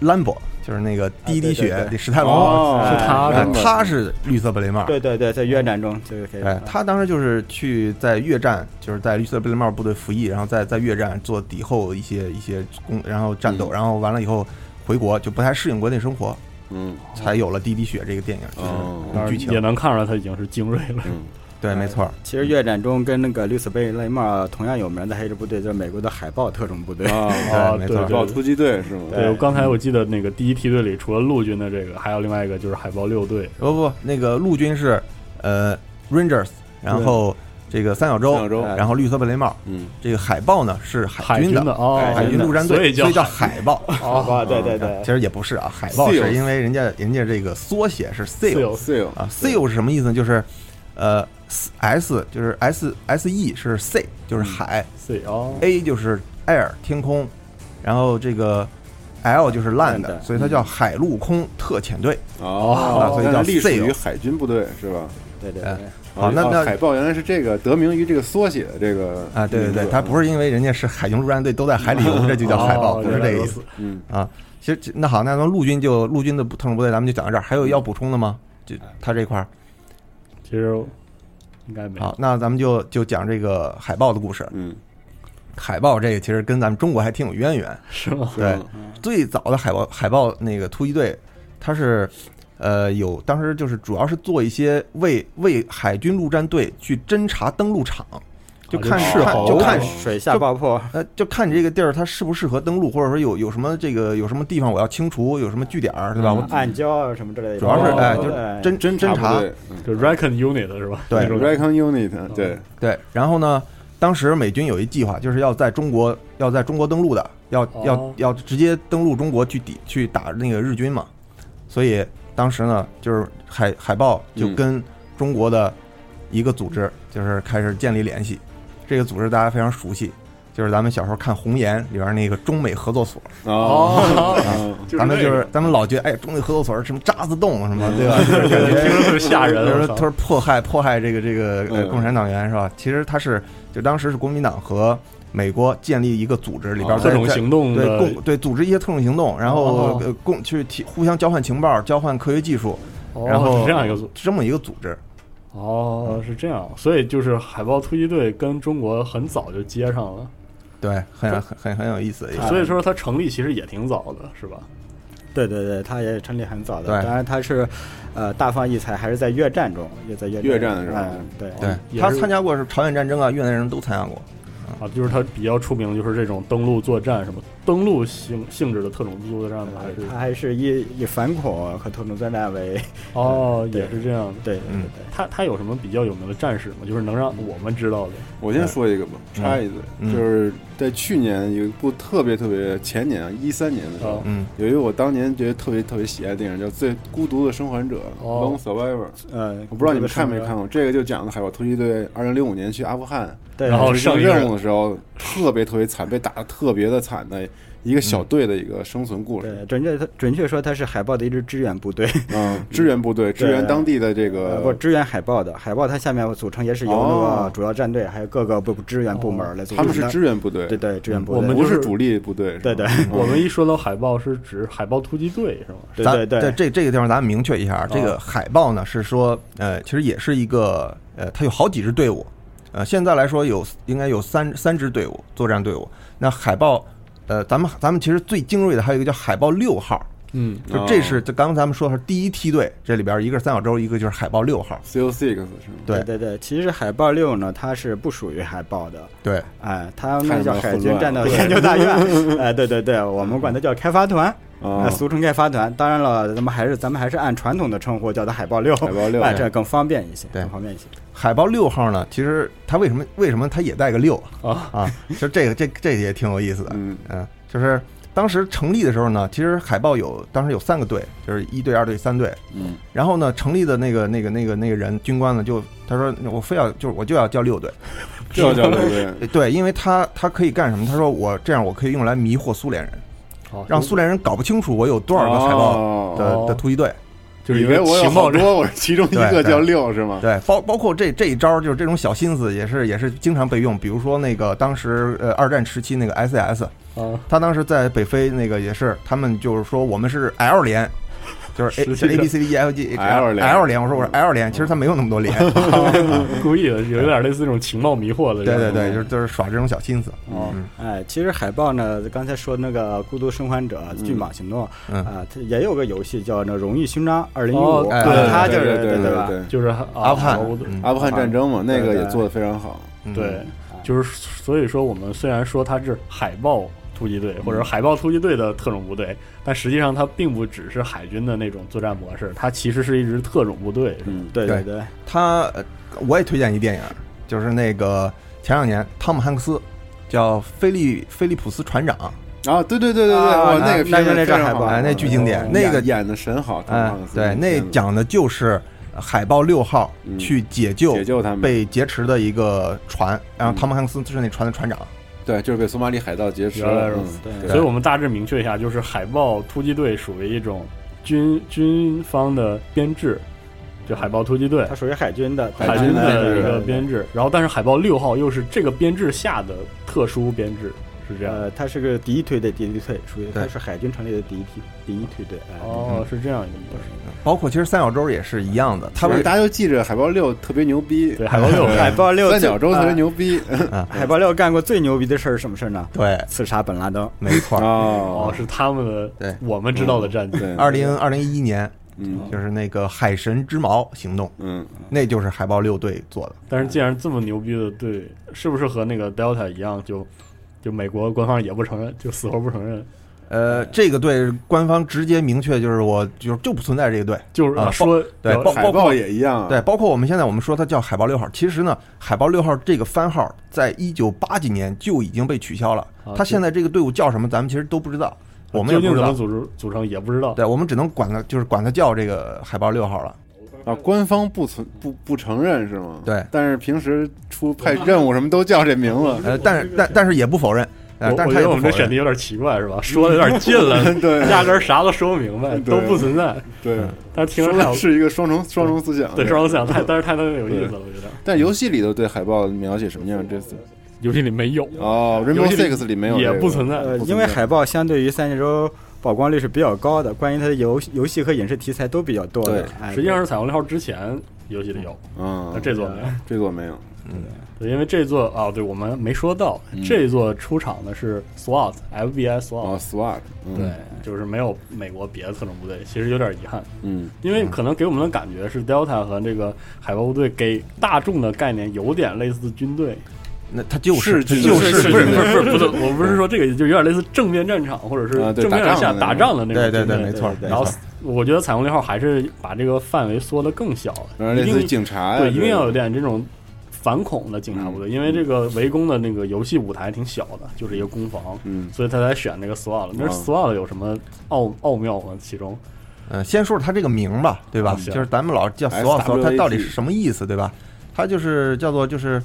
兰博，就是那个第一滴血对对对史泰龙，哦是他他是绿色贝雷帽。对对对，在越战中这个可以。哎，他当时就是去在越战，就是在绿色贝雷帽部队服役，然后在在越战做敌后一些一些工，然后战斗，嗯然后完了以后回国就不太适应国内生活，嗯才有了《滴滴血》这个电影，剧情也。能看出来它已经是精锐了。嗯，对，没错。其实越战中跟那个绿色贝雷帽同样有名的还有一支部队，就是美国的海豹特种部队。啊，哦，没海豹突击队是吗？对，我刚才我记得那个第一梯队里，除了陆军的这个，还有另外一个就是海豹六队。不不，那个陆军是呃 Rangers，然后这个三角洲，三角洲。然后绿色贝雷帽。嗯，这个海豹呢是海海军军的。海军陆战队，所以叫海。豹。哦，对对对。其，实也不是啊，海豹是因为人家人家这个缩写是 seal seal 啊，seal 是什么意思呢？就是呃 S 就是 S S E 是 sea 就是海，C 哦，，A 就是 air 天空，然后这个 L 就是 land，所以它叫海陆空特遣队。哦。啊，所以叫但是隶属海军部队是吧？对对哎对，好那那哦海豹原来是这个得名于这个缩写的这个啊，对对对，它不是因为人家是海军陆战队都在海里游，这就叫海豹，哦不是这个意思嗯啊。其实那好，那咱们陆军就陆军的特种部队，咱们就讲到这儿。还有要补充的吗？就他这块儿。其实应该没有好，那咱们就就讲这个海豹的故事。嗯，海豹这个其实跟咱们中国还挺有渊源。是吗？对，最早的海豹海豹那个突击队，它是呃有当时就是主要是做一些为为海军陆战队去侦察登陆场，就看就看就看水下爆破，呃就看你这个地儿它适不适合登陆，或者说有有什么这个有什么地方我要清除，有什么据点儿，对吧？我暗礁啊什么之类的。主要是哦哎就是侦侦侦察。就 Recon Unit 是吧？对。Recon Unit 对，对，然后呢，当时美军有一计划，就是要在中国要在中国登陆的，要要哦。要直接登陆中国去抵去打那个日军嘛。所以当时呢，就是海海豹就嗯跟中国的一个组织就是开始建立联系。这个组织大家非常熟悉，就是咱们小时候看《红岩》里边那个中美合作所。哦，就是咱们就是咱们老觉得，哎，中美合作所是什么渣滓洞什么，对吧？就是感觉听着特别吓人就是他说迫害迫害这个这个共产党员是吧？其实他是就当时是国民党和美国建立一个组织，里边哦特种行动对共对组织一些特种行动，然后共去提互相交换情报、交换科学技术，哦然后是这样一个组这么一个组织。哦，是这样，所以就是海豹突击队跟中国很早就接上了，对，很很很很有意思。所以说它成立其实也挺早的，是吧？对对对，它也成立很早的，当然它是，呃，大放异彩，还是在越战中，也在越越战的时候嗯对对他参加过是朝鲜战争啊、越南人都参加过。啊，就是它比较出名的就是这种登陆作战，什么登陆性性质的特种作战吧？还是他还是以以反恐和特种作战为，哦，对也是这样的。对，嗯对对它它有什么比较有名的战士吗？就是能让我们知道的。我先说一个吧，插一嘴，嗯就是在去年有一部特别特别前年啊，一三年的时候，嗯。有一个我当年觉得特别特别喜爱的电影叫《最孤独的生还者》哦。（Lone Survivor）。嗯，我不知道你们看没看过，这个就讲的海豹突击队二零零五年去阿富汗，对，然后执行剩一个人任务的时候特别特别惨，被打的特别的惨的一个小队的一个生存故事。对，准确准确说，它是海豹的一支支援部队，嗯，支援部队支援当地的这呃不，支援海豹的，海豹它下面组成也是由那哦个主要战队，还有各个部支援部门来组成的。他们是支援部队，对对支援部队，我们就是不是主力部队。对对嗯我们一说到海豹，是指海豹突击队是吗？咱对对对在这这个地方，咱们明确一下，这哦个海豹呢是说，呃，其实也是一个，呃，它有好几支队伍，呃，现在来说有应该有三三支队伍作战队伍。那海豹，呃，咱们咱们其实最精锐的还有一个叫海豹六号，嗯，就这是就刚刚咱们说的是第一梯队，这里边一个是三角洲，一个就是海豹六号。CO Six 是吗？对对对对，其实海豹六呢，它是不属于海豹的，对，哎，它那叫海军战斗研究大院，哎，对对对，我们管它叫开发团，啊呃，俗称盖发团。当然了，咱们还是咱们还是按传统的称呼叫它海豹六，海豹六 哎，这更方便一些，对更方便一些。海豹六号呢，其实它为什么为什么它也带个六啊啊？其实这个这这也挺有意思的，嗯嗯，就是当时成立的时候呢，其实海豹有当时有三个队，就是一队、二队、三队。嗯然后呢，成立的那个那个那个那个人军官呢，就他说我非要就是我就要叫六队，就要叫六队，对，因为他他可以干什么？他说我这样我可以用来迷惑苏联人，好让苏联人搞不清楚我有多少个海豹的、哦的突击队。就是以为我有情报好多，我是其中一个叫六是吗？对，包包括这这一招，就是这种小心思，也是也是经常被用。比如说那个当时呃二战时期那个 SAS，啊，他当时在北非那个也是，他们就是说我们是 L 连，就是实 A A B C D E F G H L 连 L 连，我说我是 L 连，其实他没有那么多连。故意的，有点类似这种情报迷惑的。对对对，就是就是耍这种小心思。哦嗯哎，其实海豹呢，刚才说那个《孤独生还者》骏马行动嗯啊，它也有个游戏叫那《荣誉勋章二零一五》，哦对啊它就是对对对吧？就是阿富汗阿富汗战争嘛，那个也做的非常好。嗯对，就是所以说我们虽然说它是海豹突击队或者海豹突击队的特种部队，但实际上它并不只是海军的那种作战模式，它其实是一支特种部队。嗯，对对。对对，他呃我也推荐一电影，就是那个前两年汤姆汉克斯叫菲利菲利普斯船长，啊，对对对对对，啊，那个那那那海豹哎，那巨经典哦，那个演演的神好，汤姆哎汉克，斯对，那讲的就是海豹六号嗯去解救解救他们被劫持的一个船，然后嗯。汤姆汉克斯就是那船的船长，对，就是被索马里海盗劫持了。嗯原来如此，对所以我们大致明确一下，就是海豹突击队属于一种军军方的编制，就海豹突击队它，属于海军的海军的一个编制。然后，但是海豹六号又是这个编制下的特殊编制，是这样。呃，它是个第一推队第一队，属于它是海军成立的第一梯第一推队。哎哦，是这样一个故事。包括其实三角洲也是一样的，他们大家都记着海豹六特别牛逼，对，海豹六海豹六三角洲特别啊牛逼。海豹六干过最牛逼的事儿是什么事儿呢？对，刺杀本拉登。没错。哦哦，是他们的，对我们知道的战绩。对，二零二零一一年嗯就是那个海神之矛行动，嗯，那就是海豹六队做的。但是既然这么牛逼的队，是不是和那个 Delta 一样，就就美国官方也不承认，就死活不承认？呃，这个队官方直接明确就是我就是就不存在这个队，就是啊说，对要海包包括也一样啊。对，包括我们现在我们说它叫海豹六号，其实呢，海豹六号这个番号在一九八几年就已经被取消了啊。它现在这个队伍叫什么，咱们其实都不知道，我们也不知道究竟怎么。组织组成也不知道。对，我们只能管它，就是管它叫这个海豹六号了。啊，官方不存不不承认是吗？对但是平时出派任务什么都叫这名字。呃，但是但但是也不否认，呃我，但我觉得我们。这选题有点奇怪是吧？说的有点近了，对压根儿啥都说不明白，都不存在。对，但是听着是一个双重双重思想。对双重思想 太，但是太他妈有意思了，我觉得。但游戏里头对海报描写什么样？这次游戏里没有，哦，Rainbow Six 里没有也这个不存在。呃，不存在因为海报相对于三角洲曝光率是比较高的，关于它的游游戏和影视题材都比较多的实际上是彩虹六号之前游戏里有，嗯那，这座没有。这座没有。对，因为这座啊，对我们没说到，嗯。这座出场的是 SWAT，FBI SWAT，、哦，SWAT，嗯。对，就是没有美国别的特种部队，其实有点遗憾，嗯，因为可能给我们的感觉是 Delta 和这个海豹部队给大众的概念有点类似军队，那他就是他就是是不是不是不是，我不是说这个，就有点类似正面战场或者是正面下打打仗的那种对对对，军队没错。然后我觉得彩虹六号还是把这个范围缩得更小，一然后类似于定警察，对，一定要有点这种反恐的警察部队，因为这个围攻的那个游戏舞台挺小的，就是一个攻防，嗯所以他才选那个 SWAT。那哦 SWAT 有什么奥奥妙吗？其中嗯，先说说它这个名吧，对吧？就是咱们老叫 SWAT，SWAT 它到底是什么意思，对吧？它就是叫做就是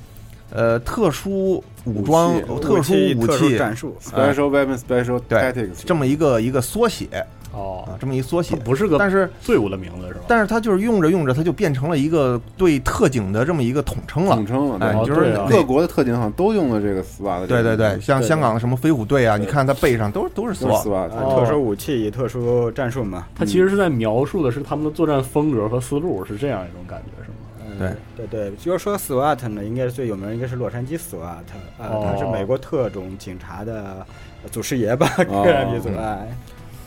呃特殊武装武器、特殊武特殊器战术，Special Weapon Special 对 Tactics 这么一个一个缩写哦啊，，这么一缩写。不是个但是队伍的名字是吧？但是它就是用着用着，它就变成了一个对特警的这么一个统称了统。称了，哎，就是各国的特警好像都用了这个 SWAT 对对对，像香港的什么飞虎队啊，你看它背上都都是 SWAT。SWAT，哦特殊武器、特殊战术嘛。它其实是在描述的是他们的作战风格和思路，是这样一种感觉，是吗？对对对，就说 SWAT 呢，应该是最有名，应该是洛杉矶 SWAT，啊，哦它是美国特种警察的祖师爷吧，哦这样一种哎。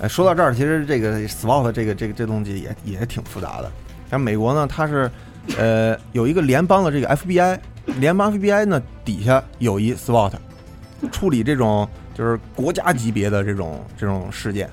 哎，说到这儿，其实这个 SWOT 这个这个这东西也也挺复杂的。像美国呢，它是呃有一个联邦的这个 FBI，联邦 FBI 呢底下有一 SWOT，处理这种就是国家级别的这种这种事件。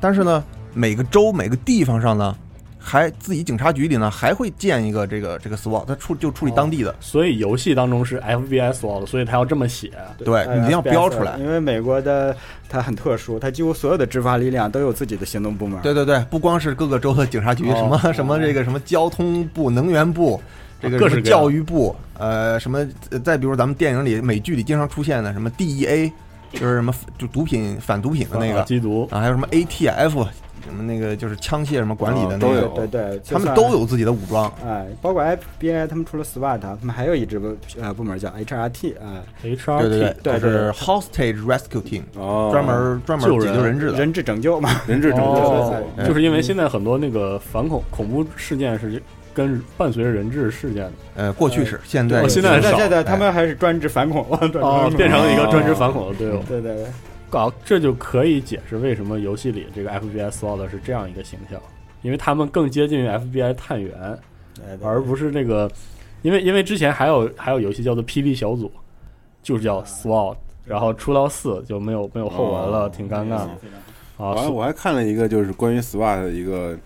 但是呢，每个州每个地方上呢，还自己警察局里呢还会建一个这个这个 SWAT，他处就处理当地的。所以游戏当中是 FBI SWAT，所以他要这么写。哎对你一定要标出来。因为美国的它很特殊，它几乎所有的执法力量都有自己的行动部门。对对对，不光是各个州的警察局，哦什么什么这个什么交通部、能源部，这个什么各式各样教育部，呃，什么呃再比如咱们电影里、美剧里经常出现的什么 DEA，就是什么就毒品反毒品的那个啊缉毒啊，还有什么 ATF，什么那个就是枪械什么管理的那个，哦都有对对，他们都有自己的武装。哎，包括 FBI，他们除了 SWAT，他们还有一支部呃部门叫 HRT 啊，HRT 对对对，是 Hostage Rescue Team，哦，专门专门解救人质的。人质拯救嘛。人质拯救哦，就是因为现在很多那个反恐恐怖事件是跟伴随着人质事件的，呃，过去是，现在哦现在现在他们还是专职反恐了，专职哦反，恐变成了一个专职反恐的队伍。对对对，搞这就可以解释为什么游戏里这个 FBI SWAT 是这样一个形象，因为他们更接近于 FBI 探员，而不是这个，因为因为之前还有还有游戏叫做 PD 小组，就是叫 SWAT，然后出到四就没有没有后文了，哦挺尴尬的啊。完了，我还看了一个就是关于 SWAT 的一个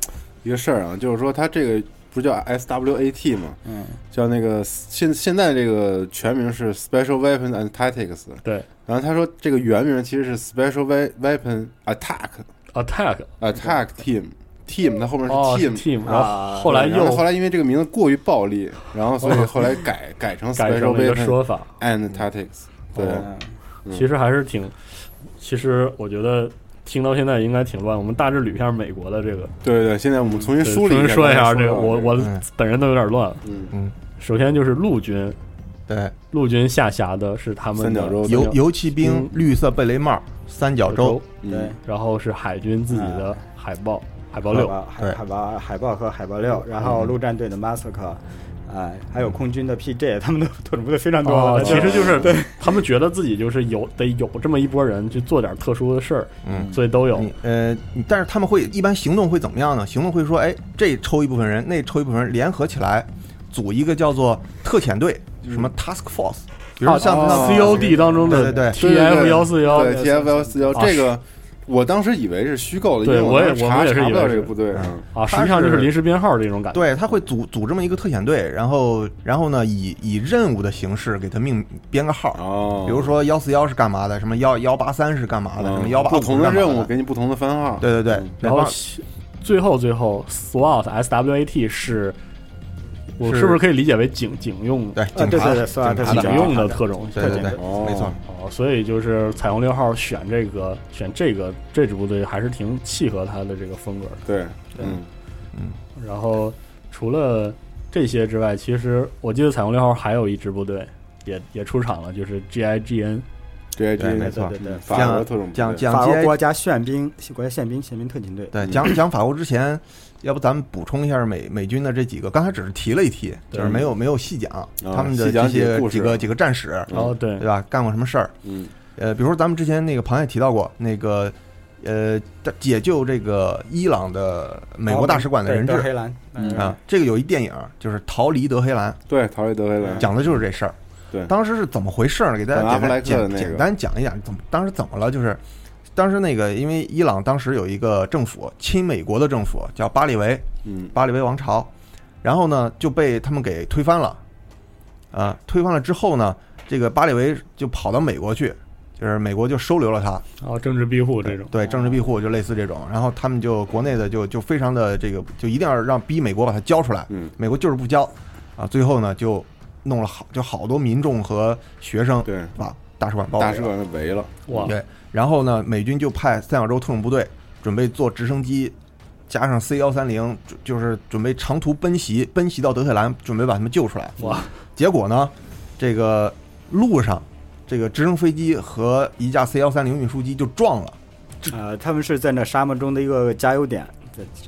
一个事儿啊，就是说它这个不是叫 SWAT 吗？嗯，叫那个现现在这个全名是 Special Weapon and Tactics。对然后他说这个原名其实是 Special We- Weapon Attack Attack Attack Team Team，它后面是哦是 Team。team，然啊后后来又后来因为这个名字过于暴力，然后所以后来改改成 Special 成了一个 Weapon 说法。and Tactics。对，嗯其实还是挺，其实我觉得听到现在应该挺乱。我们大致捋一下美国的这个，对对，现在我们重新梳理一下，重新说一下这个，我我嗯。本人都有点乱了。嗯。嗯，首先就是陆军，对，陆军下辖的是他们的三角洲游游骑兵嗯、绿色贝雷帽、三角洲，嗯。对，然后是海军自己的海豹，海豹六，海豹、海海豹、海豹和海豹六，然后陆战队的马斯克，哎，还有空军的 PJ，他们的特种部队非常多哦。其实就是他们觉得自己就是有得有这么一波人去做点特殊的事儿，嗯，所以都有。你呃，但是他们会一般行动会怎么样呢？行动会说，哎，这抽一部分人，那抽一部分人，联合起来组一个叫做特遣队，什么 Task Force，比如像 COD 当中的对对对 TF 幺四幺，对 TF 幺四幺啊这个。我当时以为是虚构的，因对我也查我也是查不到这个部队，嗯啊，实际上就是临时编号这种感觉。对，他会组组这么一个特遣队，然后然后呢，以以任务的形式给他命编个号，哦，比如说幺四幺是干嘛的，什么幺幺八三是干嘛的，什么幺八不同的任务给你不同的番号，对对对，然后最后最后 SWAT SWAT 是。我是不是可以理解为警警用？对，对对对，SWAT 警用的特种，对对对，没错。哦，所以就是彩虹六号选这个选这个这支部队还是挺契合他的这个风格的。对，嗯嗯。然后除了这些之外，其实我记得彩虹六号还有一支部队也也出场了，就是 GIGN。GIGN 没错，对对对，法国特种讲讲法国国家宪兵国家宪兵宪兵特警队。对，讲讲法国之前，要不咱们补充一下美美军的这几个？刚才只是提了一提，就是没有没有细讲他们的这些几个几个战史。哦，对，对吧？干过什么事儿？嗯，呃，比如说咱们之前那个螃蟹提到过那个。呃，解救这个伊朗的美国大使馆的人质，德黑兰啊，这个有一电影就是《逃离德黑兰》，对，《逃离德黑兰》讲的就是这事儿。对，当时是怎么回事呢？给大家简单简简单讲一讲，怎么当时怎么了？就是当时那个，因为伊朗当时有一个政府亲美国的政府叫巴列维，嗯，巴列维王朝，然后呢就被他们给推翻了，啊，推翻了之后呢，这个巴列维就跑到美国去。就是美国就收留了他，哦，政治庇护这种，对，政治庇护就类似这种，然后他们就国内的就就非常的这个，就一定要让逼美国把他交出来，嗯，美国就是不交，啊，最后呢就弄了好就好多民众和学生对。把大使馆包围大使馆围了，哇，对，然后呢美军就派三角洲特种部队准备坐直升机加上 C 幺三零，就是准备长途奔袭奔袭到德黑兰，准备把他们救出来，哇，结果呢这个路上。这个直升飞机和一架 C 幺三零运输机就撞了，呃，他们是在那沙漠中的一个加油点，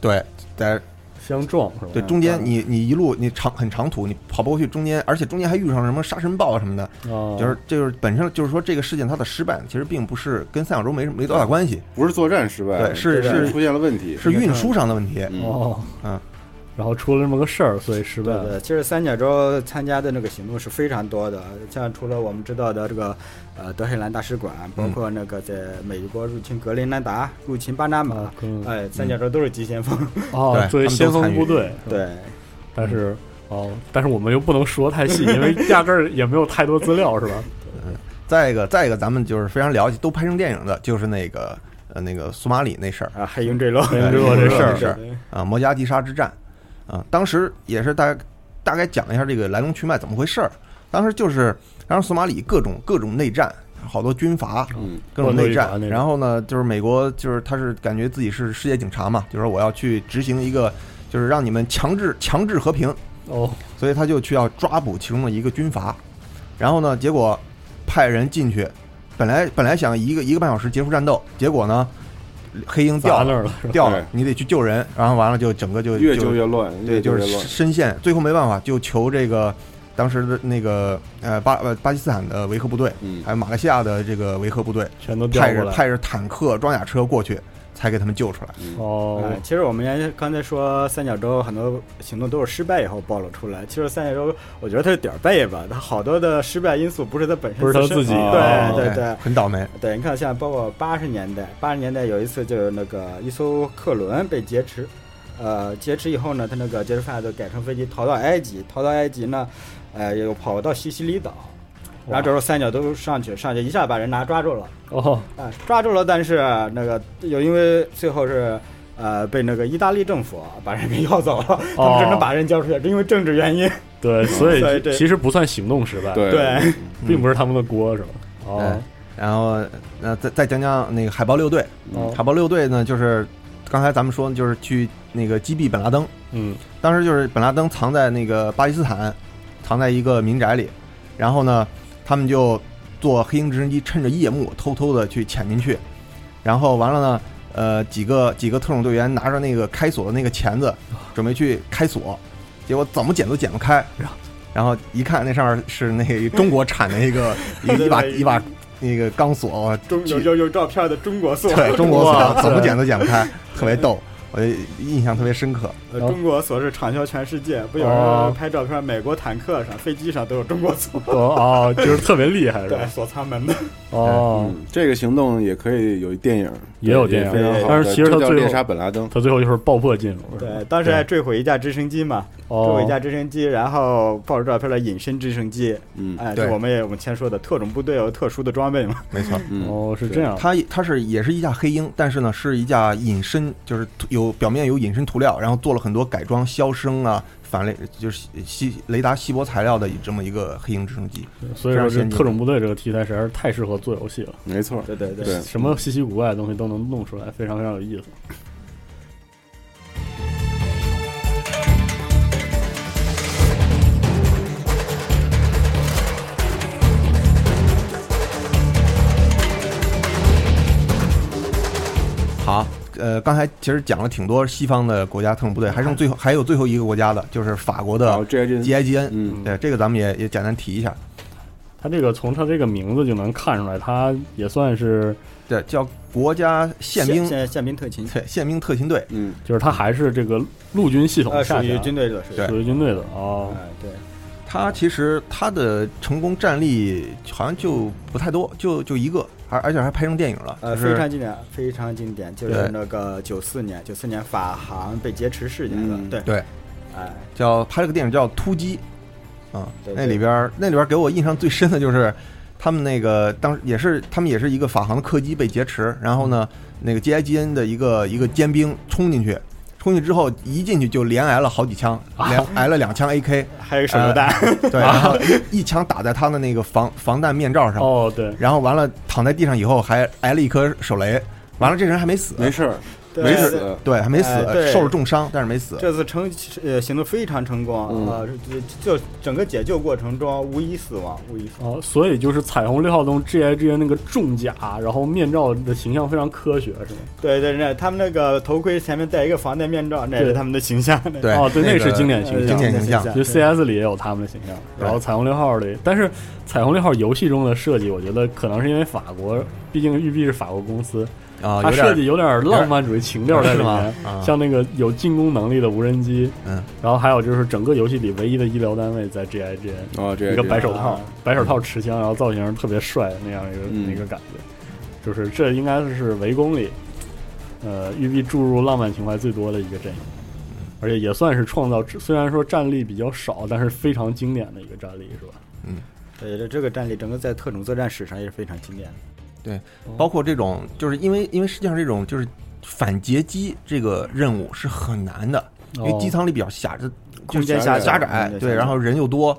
对，在相撞是吧？对，中间你你一路你长很长途，你跑不过去，中间而且中间还遇上什么沙尘暴啊什么的，哦，就是就是本身就是说这个事件它的失败其实并不是跟三角洲没没多大关系，不是作战失败，对，是是出现了问题，是运输上的问题，哦，嗯。然后出了这么个事儿，所以失败了。对，其实三角洲参加的那个行动是非常多的，像除了我们知道的这个呃德黑兰大使馆，包括那个在美国入侵格林兰达、入侵巴拿马，哎，三角洲都是急先锋。哦，作为先锋部队，对。但是哦，但是我们又不能说太细，因为 压根儿也没有太多资料，是吧？嗯。再一个，再一个，咱们就是非常了解，都拍成电影的，就是那个呃那个苏马里那事儿啊，黑鹰坠落，黑鹰坠落这事儿事儿啊，摩加迪沙之战。啊，当时也是大概大概讲一下这个来龙去脉怎么回事儿。当时就是，然后索马里各种各种内战，好多军阀，嗯，各种内战。然后呢，就是美国就是他是感觉自己是世界警察嘛，就是说我要去执行一个，就是让你们强制强制和平哦，所以他就去要抓捕其中的一个军阀。然后呢，结果派人进去，本来本来想一个一个半小时结束战斗，结果呢。黑鹰掉那儿了，掉了，你得去救人，然后完了就整个就越救越乱，对，就是深陷，最后没办法，就求这个当时的那个呃巴呃巴基斯坦的维和部队，嗯，还有马来西亚的这个维和部队，全都派着派着坦克、装甲车过去，才给他们救出来。哦、嗯，其实我们原刚才说三角洲很多行动都是失败以后暴露出来，其实三角洲我觉得它是点儿背吧，它好多的失败因素不是它本身，不是他自己，对对对，很倒霉。对，你看像包括八十年代，八十年代有一次就是那个一艘客轮被劫持，呃，劫持以后呢，他那个劫持犯就改成飞机逃到埃及，逃到埃及呢，呃，又跑到西西里岛。然后这时候三角都上去，上去一下把人拿抓住了。哦，啊，抓住了，但是那个又因为最后是呃被那个意大利政府把人给要走了，他们只能把人交出去，是因为政治原因。对，所以 其实不算行动失败，对对，并不是他们的锅，是吧？哦，然后呃再再讲讲那个海豹六队，哦。海豹六队呢就是刚才咱们说就是去那个击毙本拉登，嗯。当时就是本拉登藏在那个巴基斯坦，藏在一个民宅里，然后呢，他们就坐黑鹰直升机，趁着夜幕偷偷的去潜进去，然后完了呢，呃，几个几个特种队员拿着那个开锁的那个钳子，准备去开锁，结果怎么剪都剪不开，然后一看那上面是那个中国产的一个 一个一把一把那个钢锁，中有有有照片的中国锁，对中国哇。锁怎么剪都剪不开，特别逗，我印象特别深刻。呃，中国锁是畅销全世界，不有哦。人拍照片，美国坦克上、飞机上都有中国锁。哦哦，就是特别厉害是吧？对，？锁舱门的。哦，嗯，这个行动也可以有电影，也有电影非常好。但是其实他最后这叫猎杀本拉登，他最后就是爆破进入，对，当时还坠毁一架直升机嘛，坠毁一哦架直升机，然后抱着照片的隐身直升机，嗯哎，我们也我们前说的特种部队有特殊的装备嘛，没错，嗯，哦是这样，它它是也是一架黑鹰，但是呢是一架隐身，就是有表面有隐身涂料，然后做了很多改装，消声啊、反雷就是吸雷达吸波材料的这么一个黑鹰直升机。所以说特种部队这个题材实在是太适合做游戏了，没错，对对对对，什么稀奇古怪的东西都能弄出来，非常非常有意思。好，呃，刚才其实讲了挺多西方的国家特种部队，还剩最后还有最后一个国家的，就是法国的，G I G N。嗯，对，这个咱们也也简单提一下。他这个从他这个名字就能看出来，他也算是对，叫国家宪兵，宪宪兵特勤，对，宪兵特勤队。嗯，就是他还是这个陆军系统呃，属于，军队的，属于对属于军队的哦。哎对，他其实他的成功战例好像就不太多，就就一个，而而且还拍成电影了。呃，非常经典，非常经典，就是那个九四年，九四年法航被劫持事件的，嗯对。对，哎，叫拍了个电影叫《突击》，啊、对那里边儿那里边儿给我印象最深的就是他们那个当时也是他们也是一个法航的客机被劫持，然后呢，那个 GIGN 的一个一个尖兵冲进去，冲进去之后一进去就连挨了好几枪，连挨了两枪 AK，还有一个手榴弹，对，然后一一枪打在他的那个防防弹面罩上，哦，对，然后完了躺在地上以后还挨了一颗手雷，完了这人还没死，没事没死，对，还没死，受了重伤，但是没死。这次成呃行动非常成功嗯啊，就就整个解救过程中无一死亡，无一死亡。哦，所以就是彩虹六号中 G I G 那个重甲，然后面罩的形象非常科学，是吗？对对对，他们那个头盔前面戴一个防弹面罩，那是他们的形象。对，哦对那个那是经典形象经典形象。就 C S 里也有他们的形象，然后彩虹六号里，但是彩虹六号游戏中的设计，我觉得可能是因为法国，毕竟育碧是法国公司，啊，它设计有点浪漫主义情调在里面，啊。像那个有进攻能力的无人机，嗯，然后还有就是整个游戏里唯一的医疗单位在 G I G N，哦，这一个白手啊。套，白手套持枪，然后造型特别帅那样一个、嗯那个感觉，就是这应该是围攻里，呃，育碧注入浪漫情怀最多的一个阵营，而且也算是创造，虽然说战力比较少，但是非常经典的一个战力，是吧？嗯。对，这这个战力整个在特种作战史上也是非常经典的。包括这种，就是因为因为实际上这种就是反截击这个任务是很难的，因为哦机舱里比较狭，这空间狭狭窄对，然后人又多，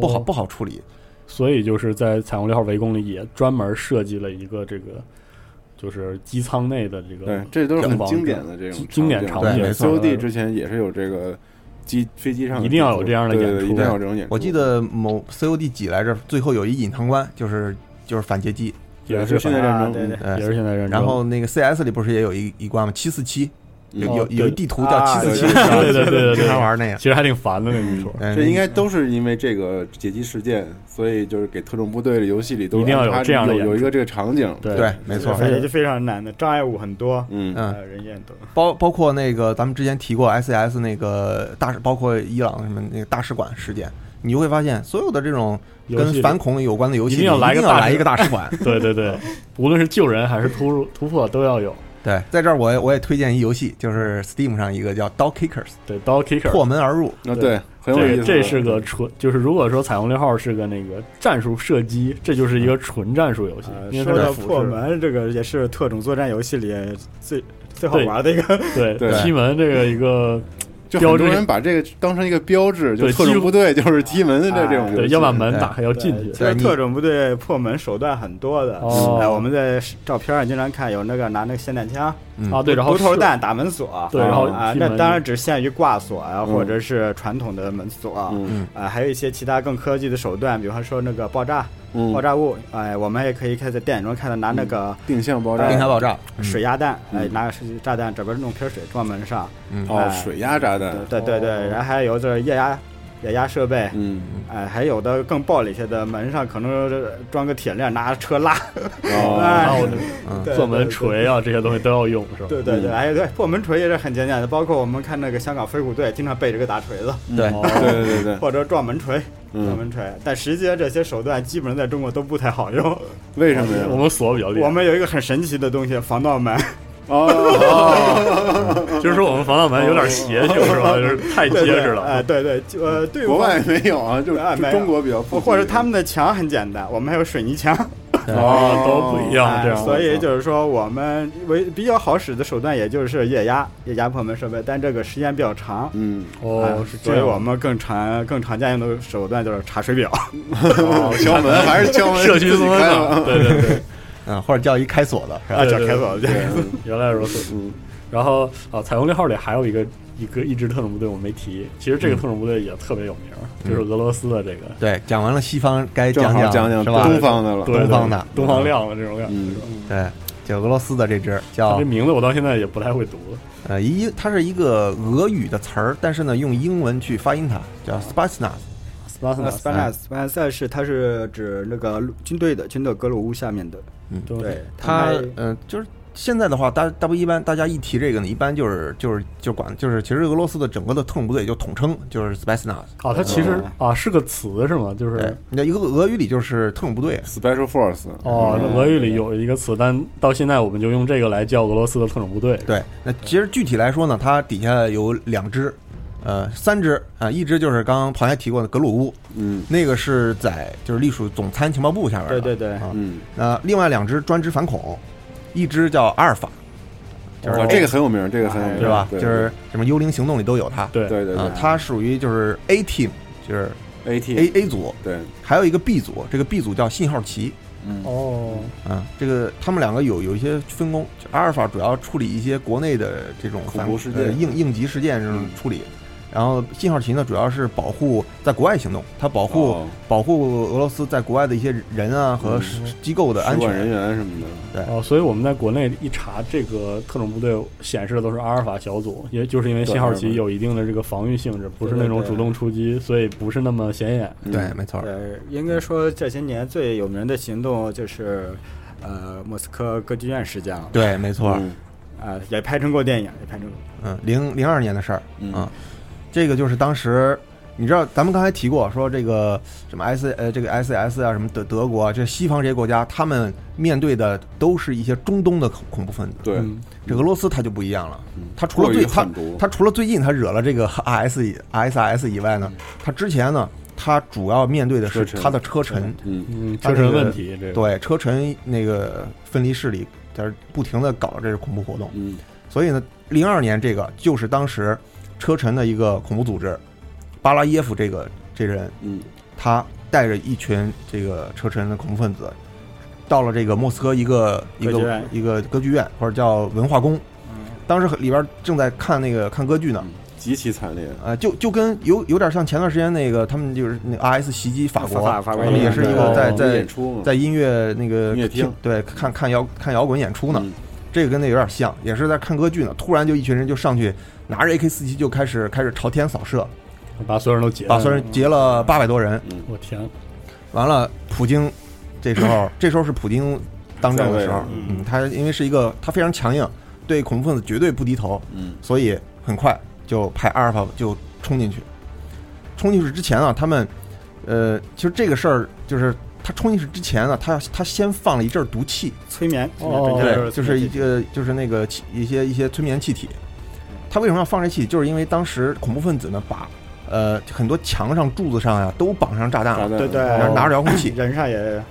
不好哦不好处理。所以就是在彩虹六号围攻里也专门设计了一个这个，就是机舱内的这个对，这都是很经典的这种经典场场景对没错 COD 之前也是有这个机飞机上一定要有这样的对对对演出一定要有这种演出。我记得某 COD 几来着，最后有一隐藏关，就是就是反劫机，也是现代战争，啊对对哎也是现在战争。然后那个 CS 里不是也有一一关吗？七四七，有哦有有一地图叫七四七，啊对对对对对经常玩那个。其实还挺烦的那个一说，嗯这应该都是因为这个解机事件，所以就是给特种部队的游戏里都一定要有这样的有有一个这个场景。对对，没错。而且就非常难的，障碍物很多，嗯嗯呃，人也多。包包括那个咱们之前提过 SAS 那个大使，包括伊朗什么那个大使馆事件，你就会发现所有的这种跟反恐有关的游戏，一定要来个一定大来一个大使馆。对对对，无论是救人还是突入突破都要有。对，在这儿我也我也推荐一游戏，就是 Steam 上一个叫 Dog Kickers，对刀 kicker 破门而入。那，对，很有意思。这个这是个纯，就是如果说彩虹六号是个那个战术射击，这就是一个纯战术游戏，呃，因为说到它是俯视。破门，这个也是特种作战游戏里最最好玩的一个。对对西门这个一个就标志很多人把这个当成一个标志，就特种部队就是踢门的这这种游戏，对，要把门打开，要进去。其实特种部队破门手段很多的。哦哎，我们在照片上经常看有那个拿那个霰弹枪嗯。啊对然后毒头是弹打门锁，对然后啊，那当然只限于挂锁啊，嗯。或者是传统的门锁嗯。啊，还有一些其他更科技的手段，比方说那个爆炸。嗯。爆炸物，哎，我们也可以看在电影中看到拿那个定向爆炸，定向爆炸，嗯。水压弹，哎，嗯。拿个炸弹整个弄瓶水装门上，嗯。哦，哎水压炸弹，对对对，然后还有就是液压液压设备，嗯，哎，还有的更暴力些的，门上可能装个铁链，拿车拉，哦，哎然后 嗯对做门锤啊，这些东西都要用，是吧？对对对，哎对破门锤也是很经典的，包括我们看那个香港飞虎队，经常背着个大锤子，对哦对对对对，或者撞门锤，撞嗯，门锤。但实际上这些手段基本上在中国都不太好用。为什么呀？我们锁比较厉害。我们有一个很神奇的东西，防盗门，哦，就是说我们防盗门有点邪性，是吧？就是太结实了。哎，对对，呃，对国外没有啊，就啊没中国比较富，或者他们的墙很简单，我们还有水泥墙。哦，都不一样，哎这样。所以就是说，我们为比较好使的手段，也就是液压、液压破门设备，但这个时间比较长。嗯，哦。所以我们更常更常见用的手段就是查水表。哦，敲门还是敲门，社区自己开了，对对对，嗯，或者叫一开锁的，是吧？啊，叫开锁的，原来如此。嗯然后啊，彩虹六号里还有一个一个一支特种部队我没提，其实这个特种部队也特别有名，就是俄罗斯的这个，对，讲完了西方，该讲讲讲讲？东方的了，东方的东方亮了这种感觉。嗯对，就俄罗斯的这支它叫这名字我到现在也不太会读。呃一，它是一个俄语的词儿，但是呢用英文去发音它，叫 Spasnas。呃 Spasnas，s p a n a s p a n a s 是它是指那个军队的军队格鲁乌下面的，嗯对，它还嗯、就是现在的话，大大不一般，大家一提这个呢，一般就是就是就管就是其实俄罗斯的整个的特种部队就统称就是 Spasnas。啊，它其实啊是个词是吗？就对是，那一个俄语里就是特种部队。，Special Force，哦，那俄语里有一个词，但到现在我们就用这个来叫俄罗斯的特种部队。对，那其实具体来说呢，它底下有两支，呃，三支啊，一支就是刚刚庞爷提过的格鲁乌，嗯。那个是在就是隶属总参情报部下边的。对对对，啊，嗯，那另外两支专职反恐，一支叫阿尔法，就是哦这个很有名，这个很有名，对吧？就是什么幽灵行动里都有它。对对对它属于就是 A team，就是，AT A A 组，对，还有一个 B 组，这个 B 组叫信号旗。嗯。哦，啊，这个他们两个有有一些分工，阿尔法主要处理一些国内的这种反恐怖事件。呃应应急事件这种嗯。处理，然后信号旗呢主要是保护在国外行动，它保护、哦。保护俄罗斯在国外的一些人啊和机构的安全。人员什么的，哦，所以我们在国内一查这个特种部队显示的都是阿尔法小组，也就是因为信号旗有一定的这个防御性质，不是那种主动出击，所以不是那么显眼。嗯。对，没错，对，应该说这些年最有名的行动就是，呃，莫斯科歌剧院事件了。对，没错，嗯。啊、也拍成过电影，也拍成过。嗯，零零二年的事儿嗯。啊，这个就是当时。你知道，咱们刚才提过说这个什么 S 呃这个 SS 啊，什么德德国啊，这西方这些国家，他们面对的都是一些中东的恐恐怖分子。对，嗯。这俄罗斯他就不一样了，嗯。他除了最他他除了最近他惹了这个 RS 以 SIS 以外呢，他之前呢，他主要面对的是他的车臣，嗯。嗯，车臣问题，这个。对车臣那个分离势力在这不停的搞这个恐怖活动，嗯。所以呢，零二年这个就是当时车臣的一个恐怖组织，巴拉耶夫这个这人，嗯。他带着一群这个车臣的恐怖分子，到了这个莫斯科一个一个一个歌剧院或者叫文化宫，嗯。当时里边正在看那个看歌剧呢，极其惨烈，呃，就就跟有有点像前段时间那个他们就是那 R S 袭击法国，法他们也是一个在哦在演出嘛，在音乐那个音乐厅。听对看看摇看摇滚演出呢，嗯。这个跟那有点像，也是在看歌剧呢，突然就一群人就上去拿着 AK 四七就开始开始朝天扫射，把所有人都劫了，把所有人劫了八百多人，嗯我天，完了，普京这时候 这时候是普京当政的时候，嗯，他因为是一个他非常强硬，对恐怖分子绝对不低头，嗯所以很快就派阿尔法就冲进去。冲进去之前啊，他们，呃，其实这个事儿就是他冲进去之前呢，他他先放了一阵儿毒气，催眠，哦对，就是一一个就是那个气一些一些催眠气体。他为什么要放这气？就是因为当时恐怖分子呢把呃很多墙上柱子上呀都绑上炸弹了，对对，拿着遥控器，人上也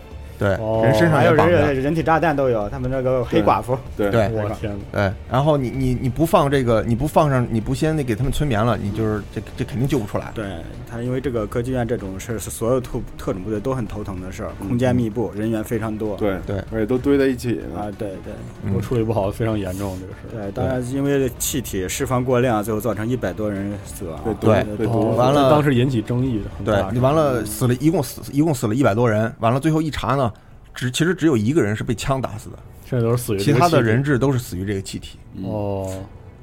对，哦人身上还有。人人体炸弹都有，他们那个黑寡妇，对对我天哪！对，然后你你你不放这个，你不放上，你不先得给他们催眠了，你就是这这肯定救不出来。对他，因为这个歌剧院这种事是所有特特种部队都很头疼的事儿，空间密布，人员非常多。对对而且都堆在一起。啊，对对嗯我处理不好，非常严重这个事儿。对，当然因为气体释放过量，最后造成一百多人死亡。对被毒哦完了当时引起争议对，你完了死了，一共死一共死了一百多人，完了最后一查呢，只其实只有一个人是被枪打死的，现在都是死于其他的人质都是死于这个气体。哦，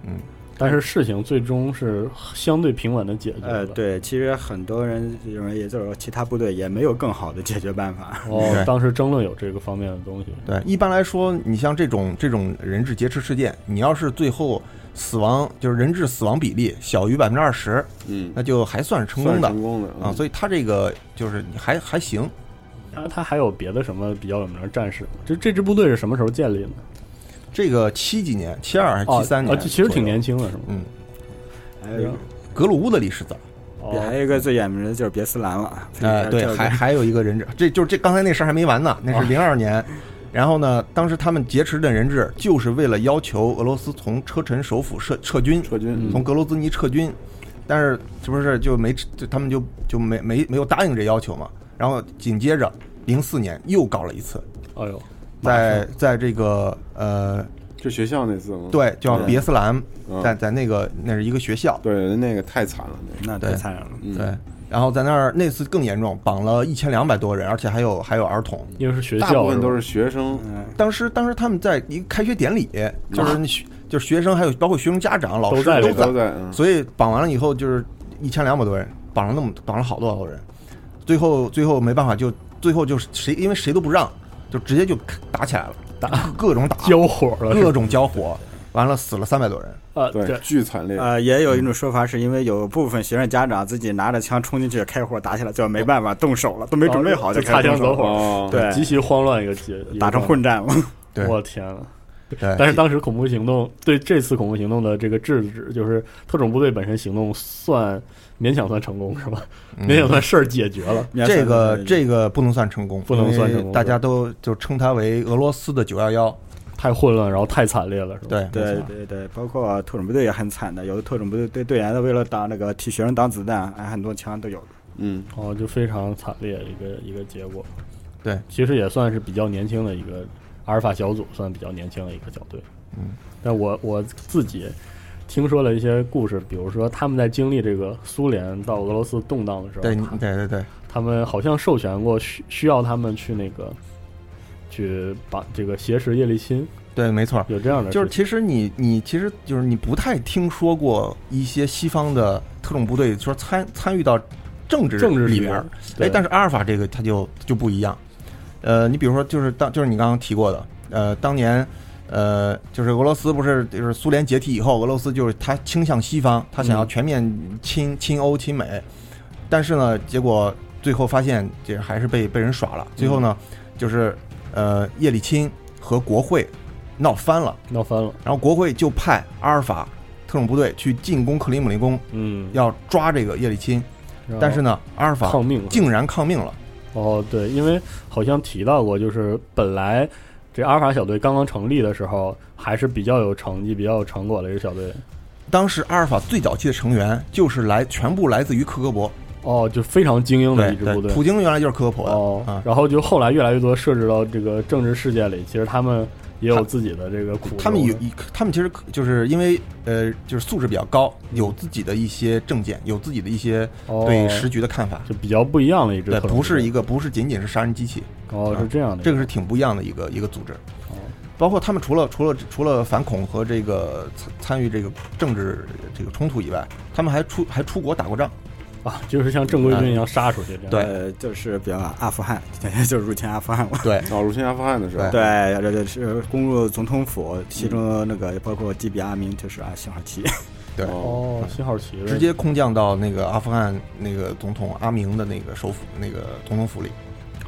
嗯，但是事情最终是相对平稳的解决呃，对，其实很多人认为，也就是说其他部队也没有更好的解决办法。哦，当时争论有这个方面的东西。对，一般来说，你像这种这种人质劫持事件，你要是最后死亡就是人质死亡比例小于百分之二十，嗯，那就还算是成功的成功的啊。所以他这个就是还还行。啊，他还有别的什么比较有名的战士吗？这这支部队是什么时候建立的？这个七几年，七二还是哦七三年、啊，这其实挺年。轻的，是吗？嗯，还有一个，格鲁乌的历史早。哦还有一个最有名的就是别斯兰了。呃，对，还还有一个人质，这就是这刚才那事儿还没完呢，那是零二年。然后呢，当时他们劫持的人质，就是为了要求俄罗斯从车臣首府撤撤军，撤军，从格罗兹尼撤军，但是是不是就没就他们就就没没没有答应这要求嘛？然后紧接着零四年又搞了一次，哎呦，在在这个呃就学校那次吗？对叫别斯兰，嗯在在那个那是一个学校，对，那个太惨了，那那太惨了。嗯对，然后在那儿那次更严重，绑了一千两百多人，而且还有还有儿童。因为是学校大，部分都是学生，嗯，当时当时他们在一个开学典礼，就是那学就是学生还有包括学生家长、老师都在所以绑完了以后就是一千两百多人，绑了那么绑了好多好多人，最后最后没办法就最后就是谁因为谁都不让，就直接就打起来了，打 各种打，交火了，各种交火，完了死了三百多人。呃，对，对，巨惨烈，呃，也有一种说法是因为有部分学生家长自己拿着枪冲进去开火打起来，最后没办法动手了，都没准备好就就擦枪走火，哦，对。极其慌乱一个结，打成混战了。对。我天呐！对，但是当时恐怖行动对这次恐怖行动的这个制止，就是特种部队本身行动算勉强算成功是吧？嗯勉强算事儿解决了。这个这个不能算成功，不能算成功大家都就称它为俄罗斯的九幺幺。太混乱，然后太惨烈了，是吧？对对对对，包括特种部队也很惨的，有的特种部队队队员为了挡那个替学生挡子弹，哎，很多枪都有的。嗯，哦，就非常惨烈的一个一个结果。对，其实也算是比较年轻的一个阿尔法小组，算比较年轻的一个小队。嗯，但我我自己听说了一些故事，比如说他们在经历这个苏联到俄罗斯动荡的时候，对对对对，他们好像授权过需需要他们去那个去把这个挟持叶利钦，对，没错。有这样的，就是其实你你其实就是你不太听说过一些西方的特种部队说参参与到政治政治里边儿，对。哎，但是阿尔法这个它就就不一样。呃，你比如说就是当就是你刚刚提过的，呃，当年呃就是俄罗斯不是就是苏联解体以后，俄罗斯就是他倾向西方，他想要嗯全面亲亲欧亲美，但是呢，结果最后发现这还是被被人耍了。最后呢，就是呃叶利钦和国会闹翻了。闹翻了。然后国会就派阿尔法特种部队去进攻克里姆林宫，嗯，要抓这个叶利钦，但是呢，阿尔法抗命了竟然抗命了。哦，对，因为好像提到过，就是本来这阿尔法小队刚刚成立的时候，还是比较有成绩、比较有成果的一个小队。当时阿尔法最早期的成员就是来全部来自于克格勃，哦，就非常精英的一支部，队。普京原来就是克格勃的哦啊，然后就后来越来越多设置到这个政治世界里，其实他们也有自己的这个苦衷。他们有一，他们其实就是因为呃，就是素质比较高，有自己的一些政见，有自己的一些哦对时局的看法，就比较不一样的一支对，不是一个不是仅仅是杀人机器，哦，啊是这样的，这个是挺不一样的一个一个组织。哦包括他们除了除了除了反恐和这个参参与这个政治这个冲突以外，他们还出还出国打过仗。啊，就是像正规军一样杀出去这样。对。呃，就是比较阿富汗，就是入侵阿富汗嘛。对，哦，入侵阿富汗的时候，对，这这是攻入总统府，其中那个包括基比阿明就是啊信号旗。对，哦，信号旗。直接空降到那个阿富汗那个总统阿明的那个首府那个总统府里，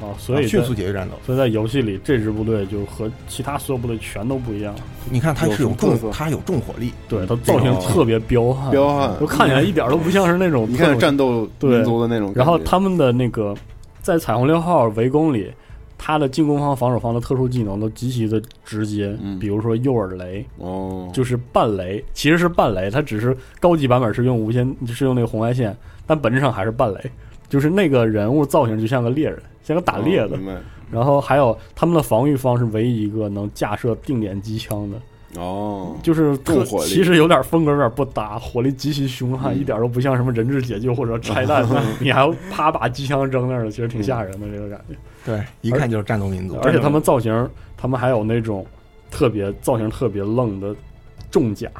哦，所以啊迅速解决战斗。所以在游戏里，这支部队就和其他所有部队全都不一样。你看它是有重，它有重火力，对，它造型特别彪悍，彪悍就看起来一点都不像是那种你看战斗对民族的那种。然后他们的那个在彩虹六号围攻里，他的进攻方、防守方的特殊技能都极其的直接，嗯比如说诱饵雷，哦，就是半雷，其实是半雷，它只是高级版本是用无线，是用那个红外线，但本质上还是半雷，就是那个人物造型就像个猎人，像个打猎的，哦然后还有他们的防御方是唯一一个能架设定点机枪的，哦，就是特火力。其实有点风格有点不搭，火力极其凶悍，嗯。一点都不像什么人质解救或者拆弹，你还要啪把机枪扔那儿了，其实挺吓人的这个感觉。对，一看就是战斗民族。而且他们造型，他们还有那种特别造型特别愣的重甲，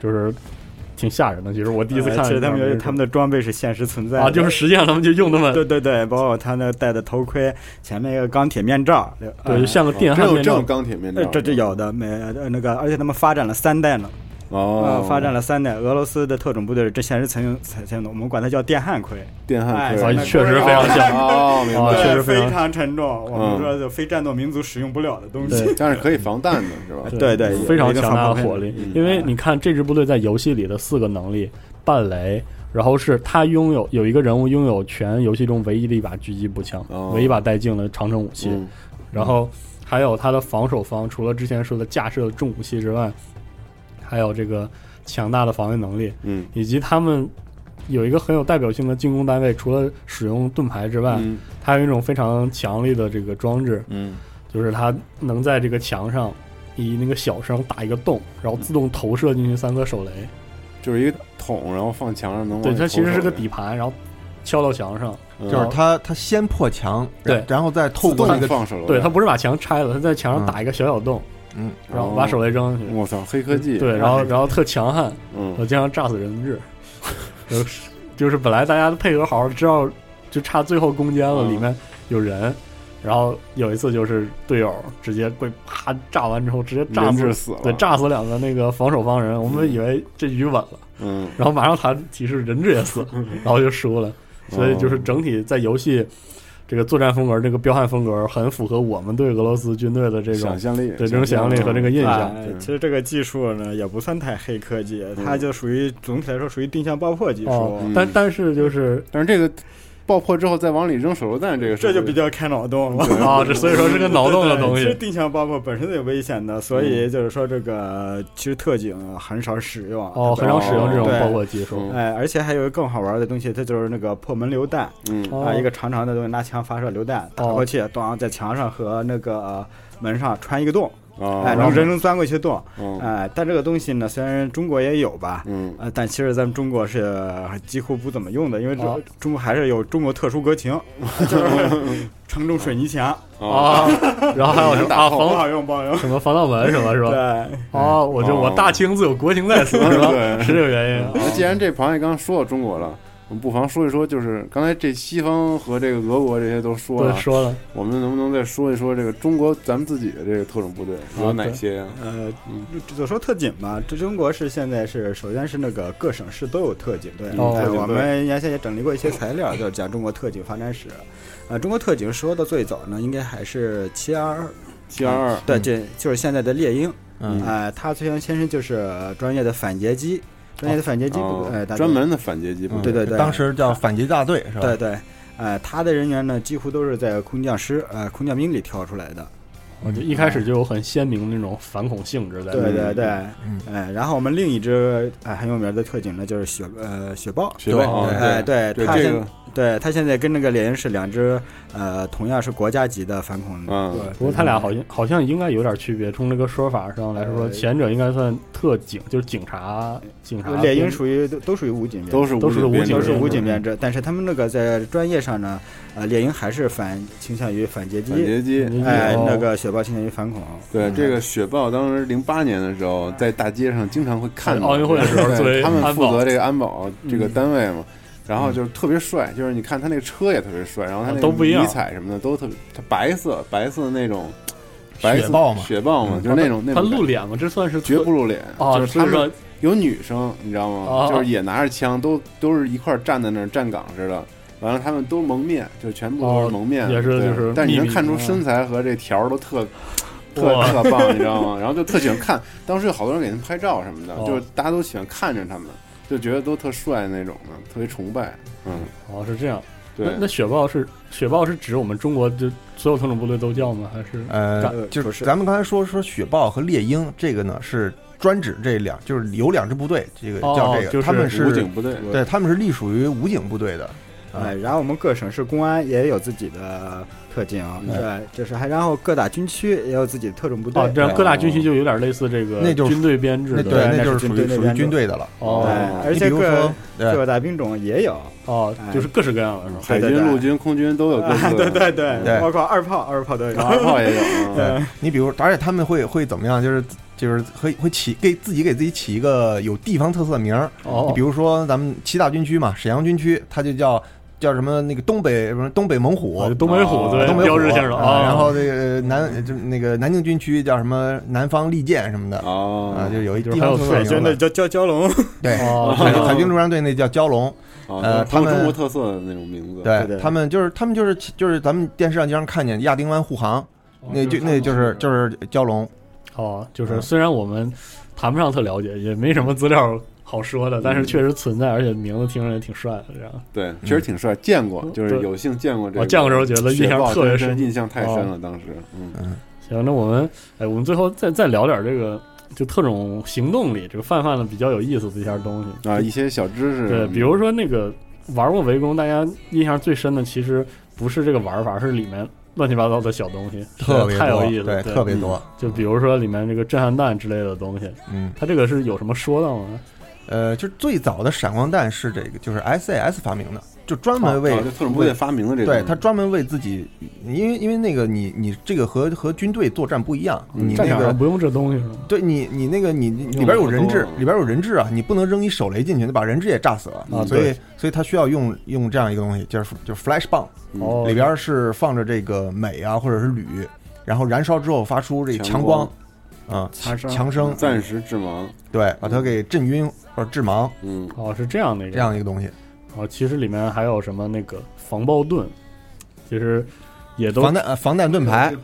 就是挺吓人的。其实我第一次看，呃其实他们他们的装备是现实存在的啊，就是实际上他们就用那么对对对，包括他那戴的头盔，前面一个钢铁面罩，对像个电焊面罩这有这种钢铁面罩呃，这这有的没呃那个，而且他们发展了三代呢。哦呃，发展了三代，俄罗斯的特种部队这现实曾经采用的，我们管它叫电焊盔。电焊盔哎啊确实非常像哦明白啊确实非非常常沉重，我们嗯说就非战斗民族使用不了的东西对。但是可以防弹的是吧？对对，非常强大的火力嗯。因为你看这支部队在游戏里的四个能力：半雷，然后是他拥有有一个人物拥有全游戏中唯一的一把狙击步枪，哦唯一一把带镜的长城武器。嗯然后还有他的防守方，除了之前说的架设的重武器之外，还有这个强大的防御能力，嗯。以及他们有一个很有代表性的进攻单位，除了使用盾牌之外，嗯。它有一种非常强力的这个装置，嗯。就是它能在这个墙上以那个小声打一个洞，然后自动投射进去三颗手雷。就是一个桶，然后放墙上能对，它其实是个底盘，然后敲到墙上，嗯。就是他他先破墙，对。然然后再透过那个放手对，它不是把墙拆了，它在墙上嗯。打一个小小洞，嗯，然后把手雷扔上去。我操，黑科技，对，然后 然后特强悍，嗯。我经常炸死人质。就 是就是本来大家配合好好，知道就差最后攻坚了，嗯。里面有人。然后有一次就是队友直接被啪炸完之后，直接炸质死了。对，炸死两个那个防守方人，我们以为这局稳了，嗯，然后马上弹提示人质也死了，然后就输了。所以就是整体在游戏这个作战风格、这个彪悍风格，很符合我们对俄罗斯军队的这种想象力对这种想象力和这个印象。哎其实这个技术呢，也不算太黑科技，它就属于总体来说属于定向爆破技术。哦，但但是就是，但是这个爆破之后再往里扔手榴弹，这个这就比较开脑洞了啊，这所以说是个脑洞的东西其实。定向爆破本身就有危险的，所以就是说这个其实特警很少使用。哦很少使用这种爆破技术哎，而且还有一个更好玩的东西，它就是那个破门榴弹。嗯啊，一个长长的东西，拿枪发射榴弹，打过去，当在墙上和那个呃门上穿一个洞。哦哎，能人能钻过去的洞，嗯。哎，但这个东西呢，虽然中国也有吧，嗯，呃，但其实咱们中国是呃几乎不怎么用的，因为中、哦。中国还是有中国特殊国情，就是承重水泥墙啊，然后还有什么 啊不好用，不好用，什么防盗门什么是吧？对，哦，我就我大清自有国情在此，是吧？对，是这个原因。那既然这螃蟹刚说到中国了，我们不妨说一说，就是刚才这西方和这个俄国这些都说了，说了，我们能不能再说一说这个中国咱们自己的这个特种部队有哪些呀？呃，就说特警吧，这中国是现在是首先是那个各省市都有特警队，我们原先也整理过一些材料，就是讲中国特警发展史。呃，中国特警说的最早呢，应该还是七二二，722对，嗯这就是现在的猎鹰。嗯哎，它虽然先生就是专业的反劫机，专业的反劫机部哦，哎，专门的反劫机部队对对对，当时叫反击大队是吧？对对，呃，他的人员呢，几乎都是在空降师、呃空降兵里挑出来的。我就一开始就有很鲜明的那种反恐性质在。对对对，嗯哎，然后我们另一支哎很有名的特警呢，就是雪呃雪豹，雪豹对哎对对他这个对他现在跟那个猎鹰是两只呃同样是国家级的反恐，嗯对不过他俩好像好像应该有点区别。从这个说法上来说，前者应该算特警，就是警察，警察。猎鹰属于都都属于武警，都是都是武警都是武警编制，但是他们那个在专业上呢，呃，猎鹰还是反倾向于反劫机，反劫机哎，哦那个雪豹倾向于反恐。对，这个雪豹当时零八年的时候，在大街上经常会看到奥运会的时候作为他们负责这个安保这个嗯单位嘛。然后就是特别帅，就是你看他那个车也特别帅，然后他那个都不一样。迷彩什么的都特别，他白色白色那种白雪豹嘛。雪豹嘛，就是那种那种他露脸吗？这算是绝不露脸，哦就是他说们有女生，你知道吗？哦就是也拿着枪，都都是一块儿站在那儿站岗似的。完了，他们都蒙面，就全部都是蒙面，哦也是对。就是但你能看出嗯。身材和这条儿都特 特特棒，你知道吗？然后就特喜欢看，当时有好多人给他们拍照什么的，哦。就是大家都喜欢看着他们，就觉得都特帅那种的，特别崇拜。嗯，哦，是这样。那对那雪豹是雪豹是指我们中国就所有特种部队都叫吗？还是呃，就是咱们刚才说说雪豹和猎鹰，这个呢是专指这两，就是有两支部队，这个哦叫这个，就是他们是武警部队对，他们是隶属于武警部队的。啊哎，然后我们各省市公安也有自己的特警，嗯对，就是还然后各大军区也有自己的特种部队。哦，这样各大军区就有点类似这个那就是军队编制的，对，那那就是是属于属于军队的了。哦，而且各各大兵种也有，哦，就是各式各样的是吧？海军、陆军、空军都有。对对对，对包括二炮，二炮都有，二炮也有啊。对你比如，而且他们会会怎么样？就是就是会会起给自己给自己起一个有地方特色的名儿。哦你比如说咱们七大军区嘛，沈阳军区，它就叫叫什么那个东北什么东北猛虎哦，东北虎对东北虎标志性的啊啊然后那个南就那个南京军区叫什么南方利剑什么的哦啊，就有一就是地方特色海名字。军的叫叫蛟龙，对，哦海海军陆战队那叫蛟龙。啊呃他们中国特色的那种名字。对对他们就是他们就是就是咱们电视上经常看见亚丁湾护航，那就那就是就是蛟龙。哦，就是嗯虽然我们谈不上特了解，也没什么资料好说的，但是确实存在，而且名字听着也挺帅的，这样。对，确实挺帅，见过，就是有幸见过这个。我见过时候觉得印象特别深。印象太深了，当时。嗯，行，那我们哎，我们最后再再聊点这个，就特种行动里这个泛泛的比较有意思的一些东西。啊，一些小知识。对，比如说那个玩过围攻，大家印象最深的其实不是这个玩法，是里面乱七八糟的小东西，特别太有意思了，对。特别多。就比如说里面这个震撼弹之类的东西，嗯，它这个是有什么说道吗？呃，就是最早的闪光弹是这个，就是 SAS 发明的，就专门为特种部队发明的这个对他专门为自己，因为因为那个你你这个和和军队作战不一样，你战那个不用这东西是吗？对你你那个你你里边有人质，里边有人质啊，你不能扔一手雷进去，你把人质也炸死了啊所以所以他需要用用这样一个东西，就是就是 flash bomb，哦里边是放着这个镁啊或者是铝，然后燃烧之后发出这个强光。啊，强生。暂时致盲，对，把它给震晕或者致盲，嗯，哦，是这样的一个。这样一个东西。哦，其实里面还有什么那个防爆盾，其实也都防弹呃防弹盾牌，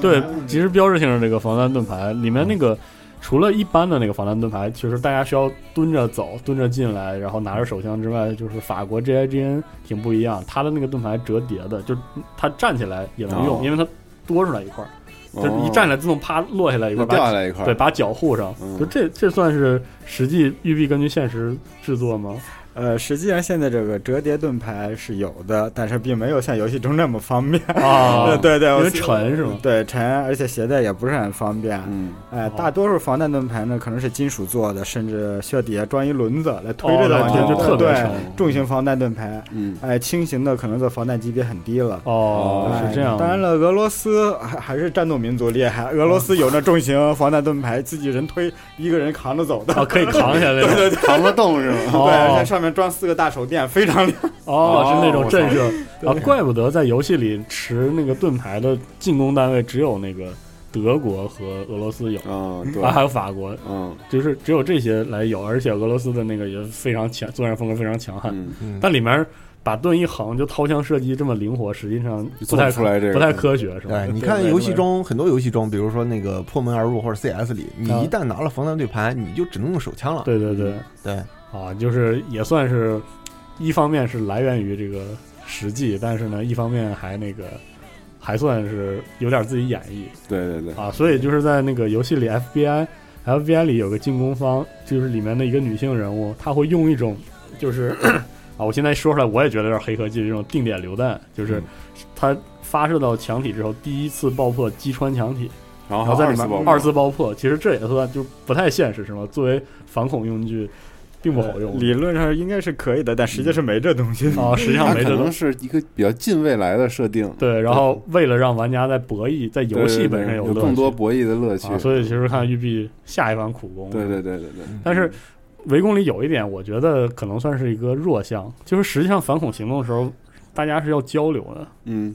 对，其实标志性的这个防弹盾牌里面那个。除了一般的那个防弹盾牌，其实大家需要蹲着走、蹲着进来，然后拿着手枪之外，就是法国 GIGN 挺不一样，它的那个盾牌折叠的，就它站起来也能用，哦因为它多出来一块儿，哦就一站起来自动啪落下来一块儿，掉下来一块儿对，把脚护上。嗯就这这算是实际育碧根据现实制作吗？呃，实际上现在这个折叠盾牌是有的，但是并没有像游戏中那么方便啊对 对，我因为沉是吗？对，沉，而且携带也不是很方便。嗯，哎，大多数防弹盾牌呢可能是金属做的，甚至需要底下装一轮子来推着哦的往前就特别对沉，重型防弹盾牌。嗯，哎，轻型的可能的防弹级别很低了。哦，哎是这样。当然了，俄罗斯还还是战斗民族厉害，俄罗斯有那重型防弹盾牌，自己人推，一个人扛着走的。哦，可以扛下来，对对对，扛得动是吗？哦对，而且上面装四个大手电，非常亮。哦，是那种震慑。对。啊，怪不得在游戏里持那个盾牌的进攻单位只有那个德国和俄罗斯有啊，对，啊，还有法国，嗯。就是只有这些来有，而且俄罗斯的那个也非常强，作战风格非常强悍。嗯。嗯。但里面把盾一横就掏枪射击这么灵活，实际上不太出来这个不太科学，是吧？对，你看游戏中很多游戏中，比如说那个破门而入或者 CS 里，你啊。一旦拿了防弹盾牌，你就只能用手枪了。对对对。对，啊，就是也算是一方面是来源于这个实际，但是呢，一方面还那个还算是有点自己演绎对对对，啊，所以就是在那个游戏里，FBI FBI 里有个进攻方，就是里面的一个女性人物，她会用一种就是 啊，我现在说出来我也觉得有点黑科技，这种定点榴弹，就是嗯它发射到墙体之后，第一次爆破击穿墙体。然后在里面二二次爆破，其实这也算就不太现实，是吗？作为反恐用具，并不好用。理论上应该是可以的，但实际是没这东西。啊，实际上没这东西。能是一个比较近未来的设定，对，然后为了让玩家在博弈，在游戏本身有更多博弈的乐趣啊，，所以其实看育碧下一番苦功。对对对对对，但是围攻里有一点，我觉得可能算是一个弱项，就是实际上反恐行动的时候，大家是要交流的，嗯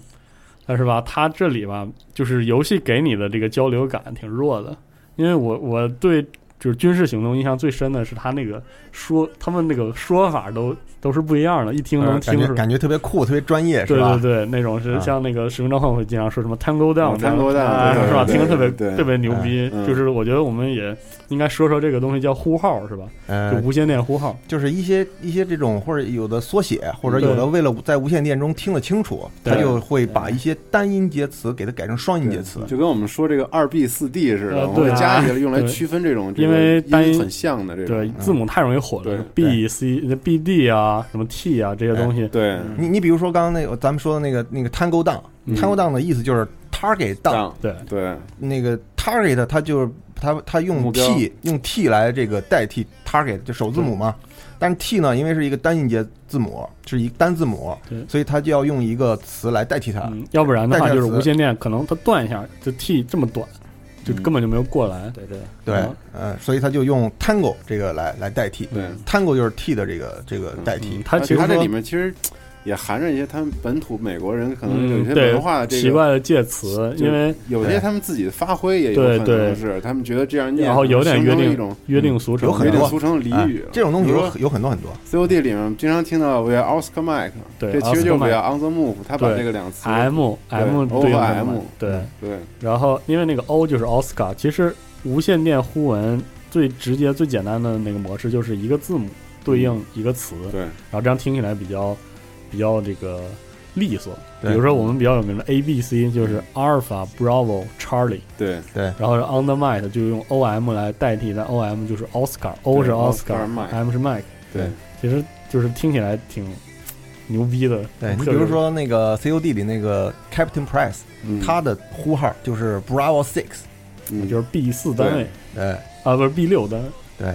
但是吧，它这里吧，就是游戏给你的这个交流感挺弱的，因为我我对就是军事行动印象最深的是他那个说，他们那个说法都都是不一样的，一听能呃听出来。感觉感觉特别酷，特别专业，是对吧？对对，那种是啊像那个使命召唤会经常说什么 Tango Down，嗯，Tango Down，哎是吧？对对对听着特别特别牛逼。嗯就是我觉得我们也应该说说这个东西叫呼号，是吧？就呃，无线电呼号。就是一些一些这种或者有的缩写，或者有的为了在无线电中听得清楚，他就会把一些单音节词给它改成双音节词。就跟我们说这个二 B 四 D 似的，对加起来用来区分这种，因为单音音很像的这个，对，字母太容易混对了，B、C、B、D 啊，什么 T 啊这些东西。对你你比如说刚刚那个咱们说的那个那个 Tango Down，Tango Down 的意思就是 target down，对对那个 target 它就是它它用 T 用 T 来这个代替 target 就首字母嘛，但是 T 呢，因为是一个单音节字母，是一单字母对，所以它就要用一个词来代替它。嗯，要不然的话就是无线电可能它断一下，这 T 这么短，就嗯根本就没有过来。对对，对嗯，呃，所以他就用 Tango 这个来来代替。对。Tango 就是 T 的这个这个代替嗯。它其实它这里面其实也含着一些他们本土美国人可能有一些嗯对文化的这个奇怪的介词，因为有些他们自己的发挥也有可对对能是他们觉得这样念，然后有点约定一种约定俗成，约有很多定俗成的俚语哎。这种东西有有很多很多。COD 里面经常听到 We are Oscar Mike，对这其实就是 Oscar We are on the move，他把对这个两词 M M 对 O 和 M，对，对然后因为那个 O 就是 Oscar，，其实无线电呼文最直接、最简单的那个模式就是一个字母对应一个词，对然后这样听起来比较比较这个利索。比如说我们比较有名的 A B C 就是 Alpha Bravo Charlie，对。对，然后是 On the Mic 就用 O M 来代替，但 O M 就是 Oscar，O 是 Oscar Mike Oscar，M 是 Mike，对，其实就是听起来挺牛逼的。对你比如说那个 COD 里那个 Captain Price，嗯。他的呼号就是 Bravo Six，嗯就是 B 四单位。对。啊，不是 B 六单位。对，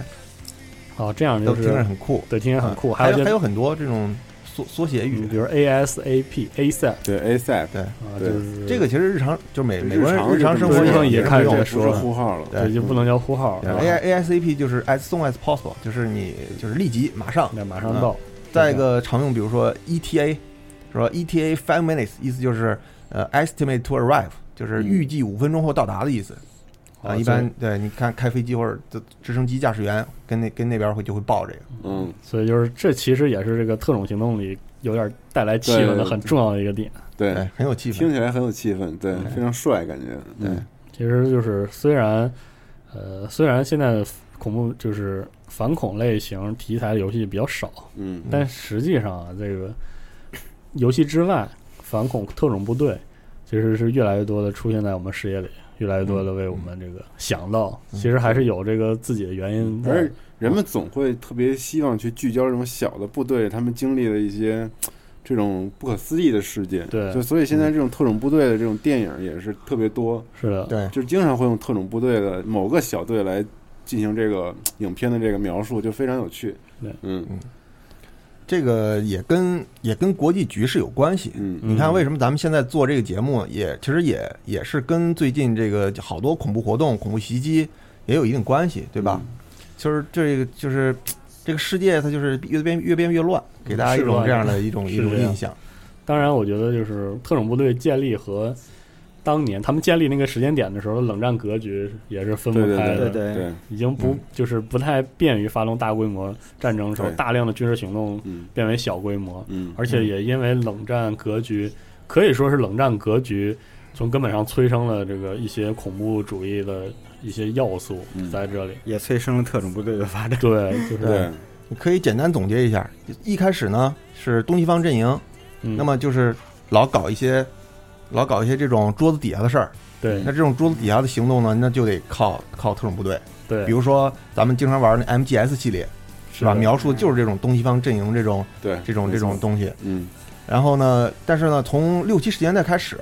哦，这样就是听着很酷，对，听着很酷。啊还有还有很多这种缩缩写语嗯，比如 ASAP、ASAP 对 ASAP，对啊，对就是这个其实日常就是美美国人常日常生活日常也也看用这不是这说呼号了，对对，就不能叫呼号，对 A A S A P 就是 as soon as possible，就是你就是立即马上。马上到。再一个常用，比如说 E T A，是吧？E T A five minutes，意思就是呃 estimate to arrive，就是预计五分钟后到达的意思。啊，哦一般对，你看开飞机或者直直升机驾驶员跟那跟那边会就会报这个。嗯，所以就是这其实也是这个特种行动里有点带来气氛的很重要的一个点。对，哎，很有气氛。听起来很有气氛，对，非常帅感觉，对嗯其实就是虽然呃虽然现在的恐怖就是反恐类型题材的游戏比较少，嗯，但实际上啊，这个游戏之外，反恐特种部队其实是越来越多的出现在我们视野里，越来越多的为我们这个想到，嗯其实还是有这个自己的原因在。而人们总会特别希望去聚焦这种小的部队，他们经历的一些这种不可思议的事件。对就所以现在这种特种部队的这种电影也是特别多，是的，对，就是经常会用特种部队的某个小队来进行这个影片的这个描述，就非常有趣。对嗯这个也跟也跟国际局势有关系。嗯你看，为什么咱们现在做这个节目也，其实也也是跟最近这个好多恐怖活动、恐怖袭击也有一定关系，对吧？嗯就是这个就是这个世界，它就是越变越变越乱，给大家一种这样的一种一种印象。当然，我觉得就是特种部队建立和当年他们建立那个时间点的时候，冷战格局也是分不开的。对对对，已经不、就是不太便于发动大规模战争的时候，大量的军事行动嗯。变为小规模，嗯，而且也因为冷战格局，可以说是冷战格局从根本上催生了这个一些恐怖主义的一些要素嗯。在这里。也催生了特种部队的发展。对，就是对，你可以简单总结一下，一开始呢是东西方阵营，嗯。那么就是老搞一些老搞一些这种桌子底下的事儿。对那这种桌子底下的行动呢，那就得靠靠特种部队。对，比如说咱们经常玩的 MGS 系列，是吧？描述的就是这种东西方阵营这种对，这种这种东西。嗯然后呢，但是呢，从六七十年代开始，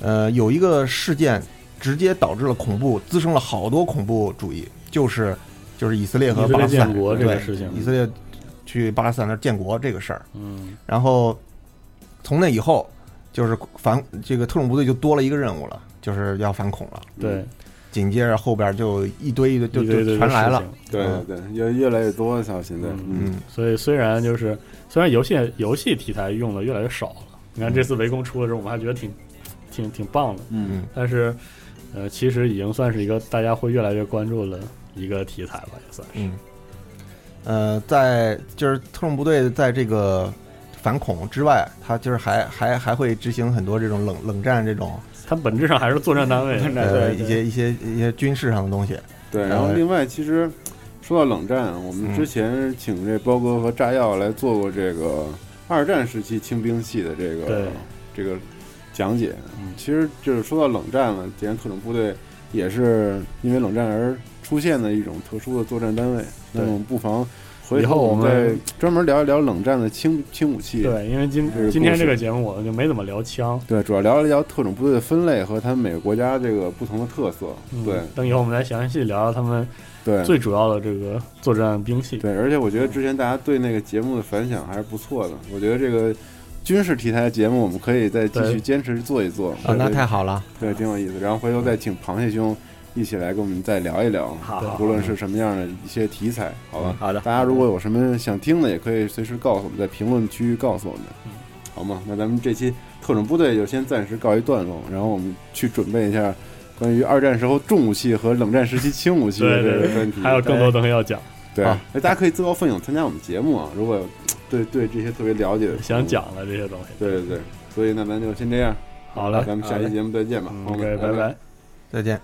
呃，有一个事件直接导致了恐怖，滋生了好多恐怖主义，就是就是以色列和巴勒斯坦国这个对事情以色列去巴勒斯坦那儿建国这个事儿。嗯，然后从那以后，就是反这个特种部队就多了一个任务了，就是要反恐了。对，紧接着后边就一堆一堆就就全来了。对嗯对，越越来越多，像现在，嗯嗯，所以虽然就是虽然游戏游戏题材用的越来越少了，你看这次围攻出的时候，我们还觉得挺挺挺棒的，嗯但是呃，其实已经算是一个大家会越来越关注的一个题材吧，也算是。嗯，呃，在就是特种部队在这个反恐之外，它就是还还还会执行很多这种冷冷战这种，它本质上还是作战单位，呃，一些一些一些军事上的东西。对，然后另外其实说到冷战，我们之前请这包哥和炸药来做过这个二战时期轻兵系的这个这个讲解。嗯，其实就是说到冷战了，既然特种部队也是因为冷战而出现的一种特殊的作战单位，那么不妨。以后我们再专门聊一聊冷战的轻轻武器。对，因为今今天这个节目我们就没怎么聊枪。对，主要聊一聊特种部队的分类和他们每个国家这个不同的特色。对，等以后我们再详细聊聊他们对最主要的这个作战兵器。对，而且我觉得之前大家对那个节目的反响还是不错的。我觉得这个军事题材的节目我们可以再继续坚持做一做。啊，那太好了。对，挺有意思。然后回头再请螃蟹兄。一起来跟我们再聊一聊，好，无论是什么样的一些题材，好吧？好的，大家如果有什么想听的，也可以随时告诉我们，在评论区告诉我们，好吗？那咱们这期特种部队就先暂时告一段落，然后我们去准备一下关于二战时候重武器和冷战时期轻武器的这个专题，还有更多东西要讲。对，大家可以自告奋勇参加我们节目啊！如果对对这些特别了解的，想讲的这些东西，对对对，所以那咱就先这样，好了，咱们下期节目再见吧，OK，拜拜，再见。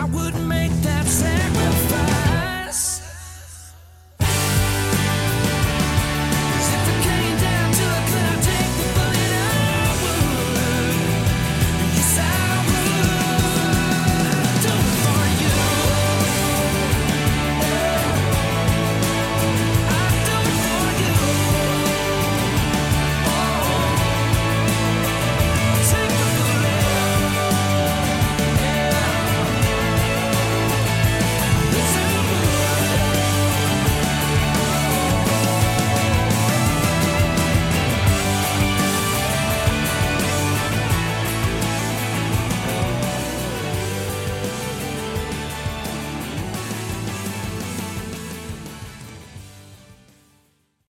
I wouldn't make that sound.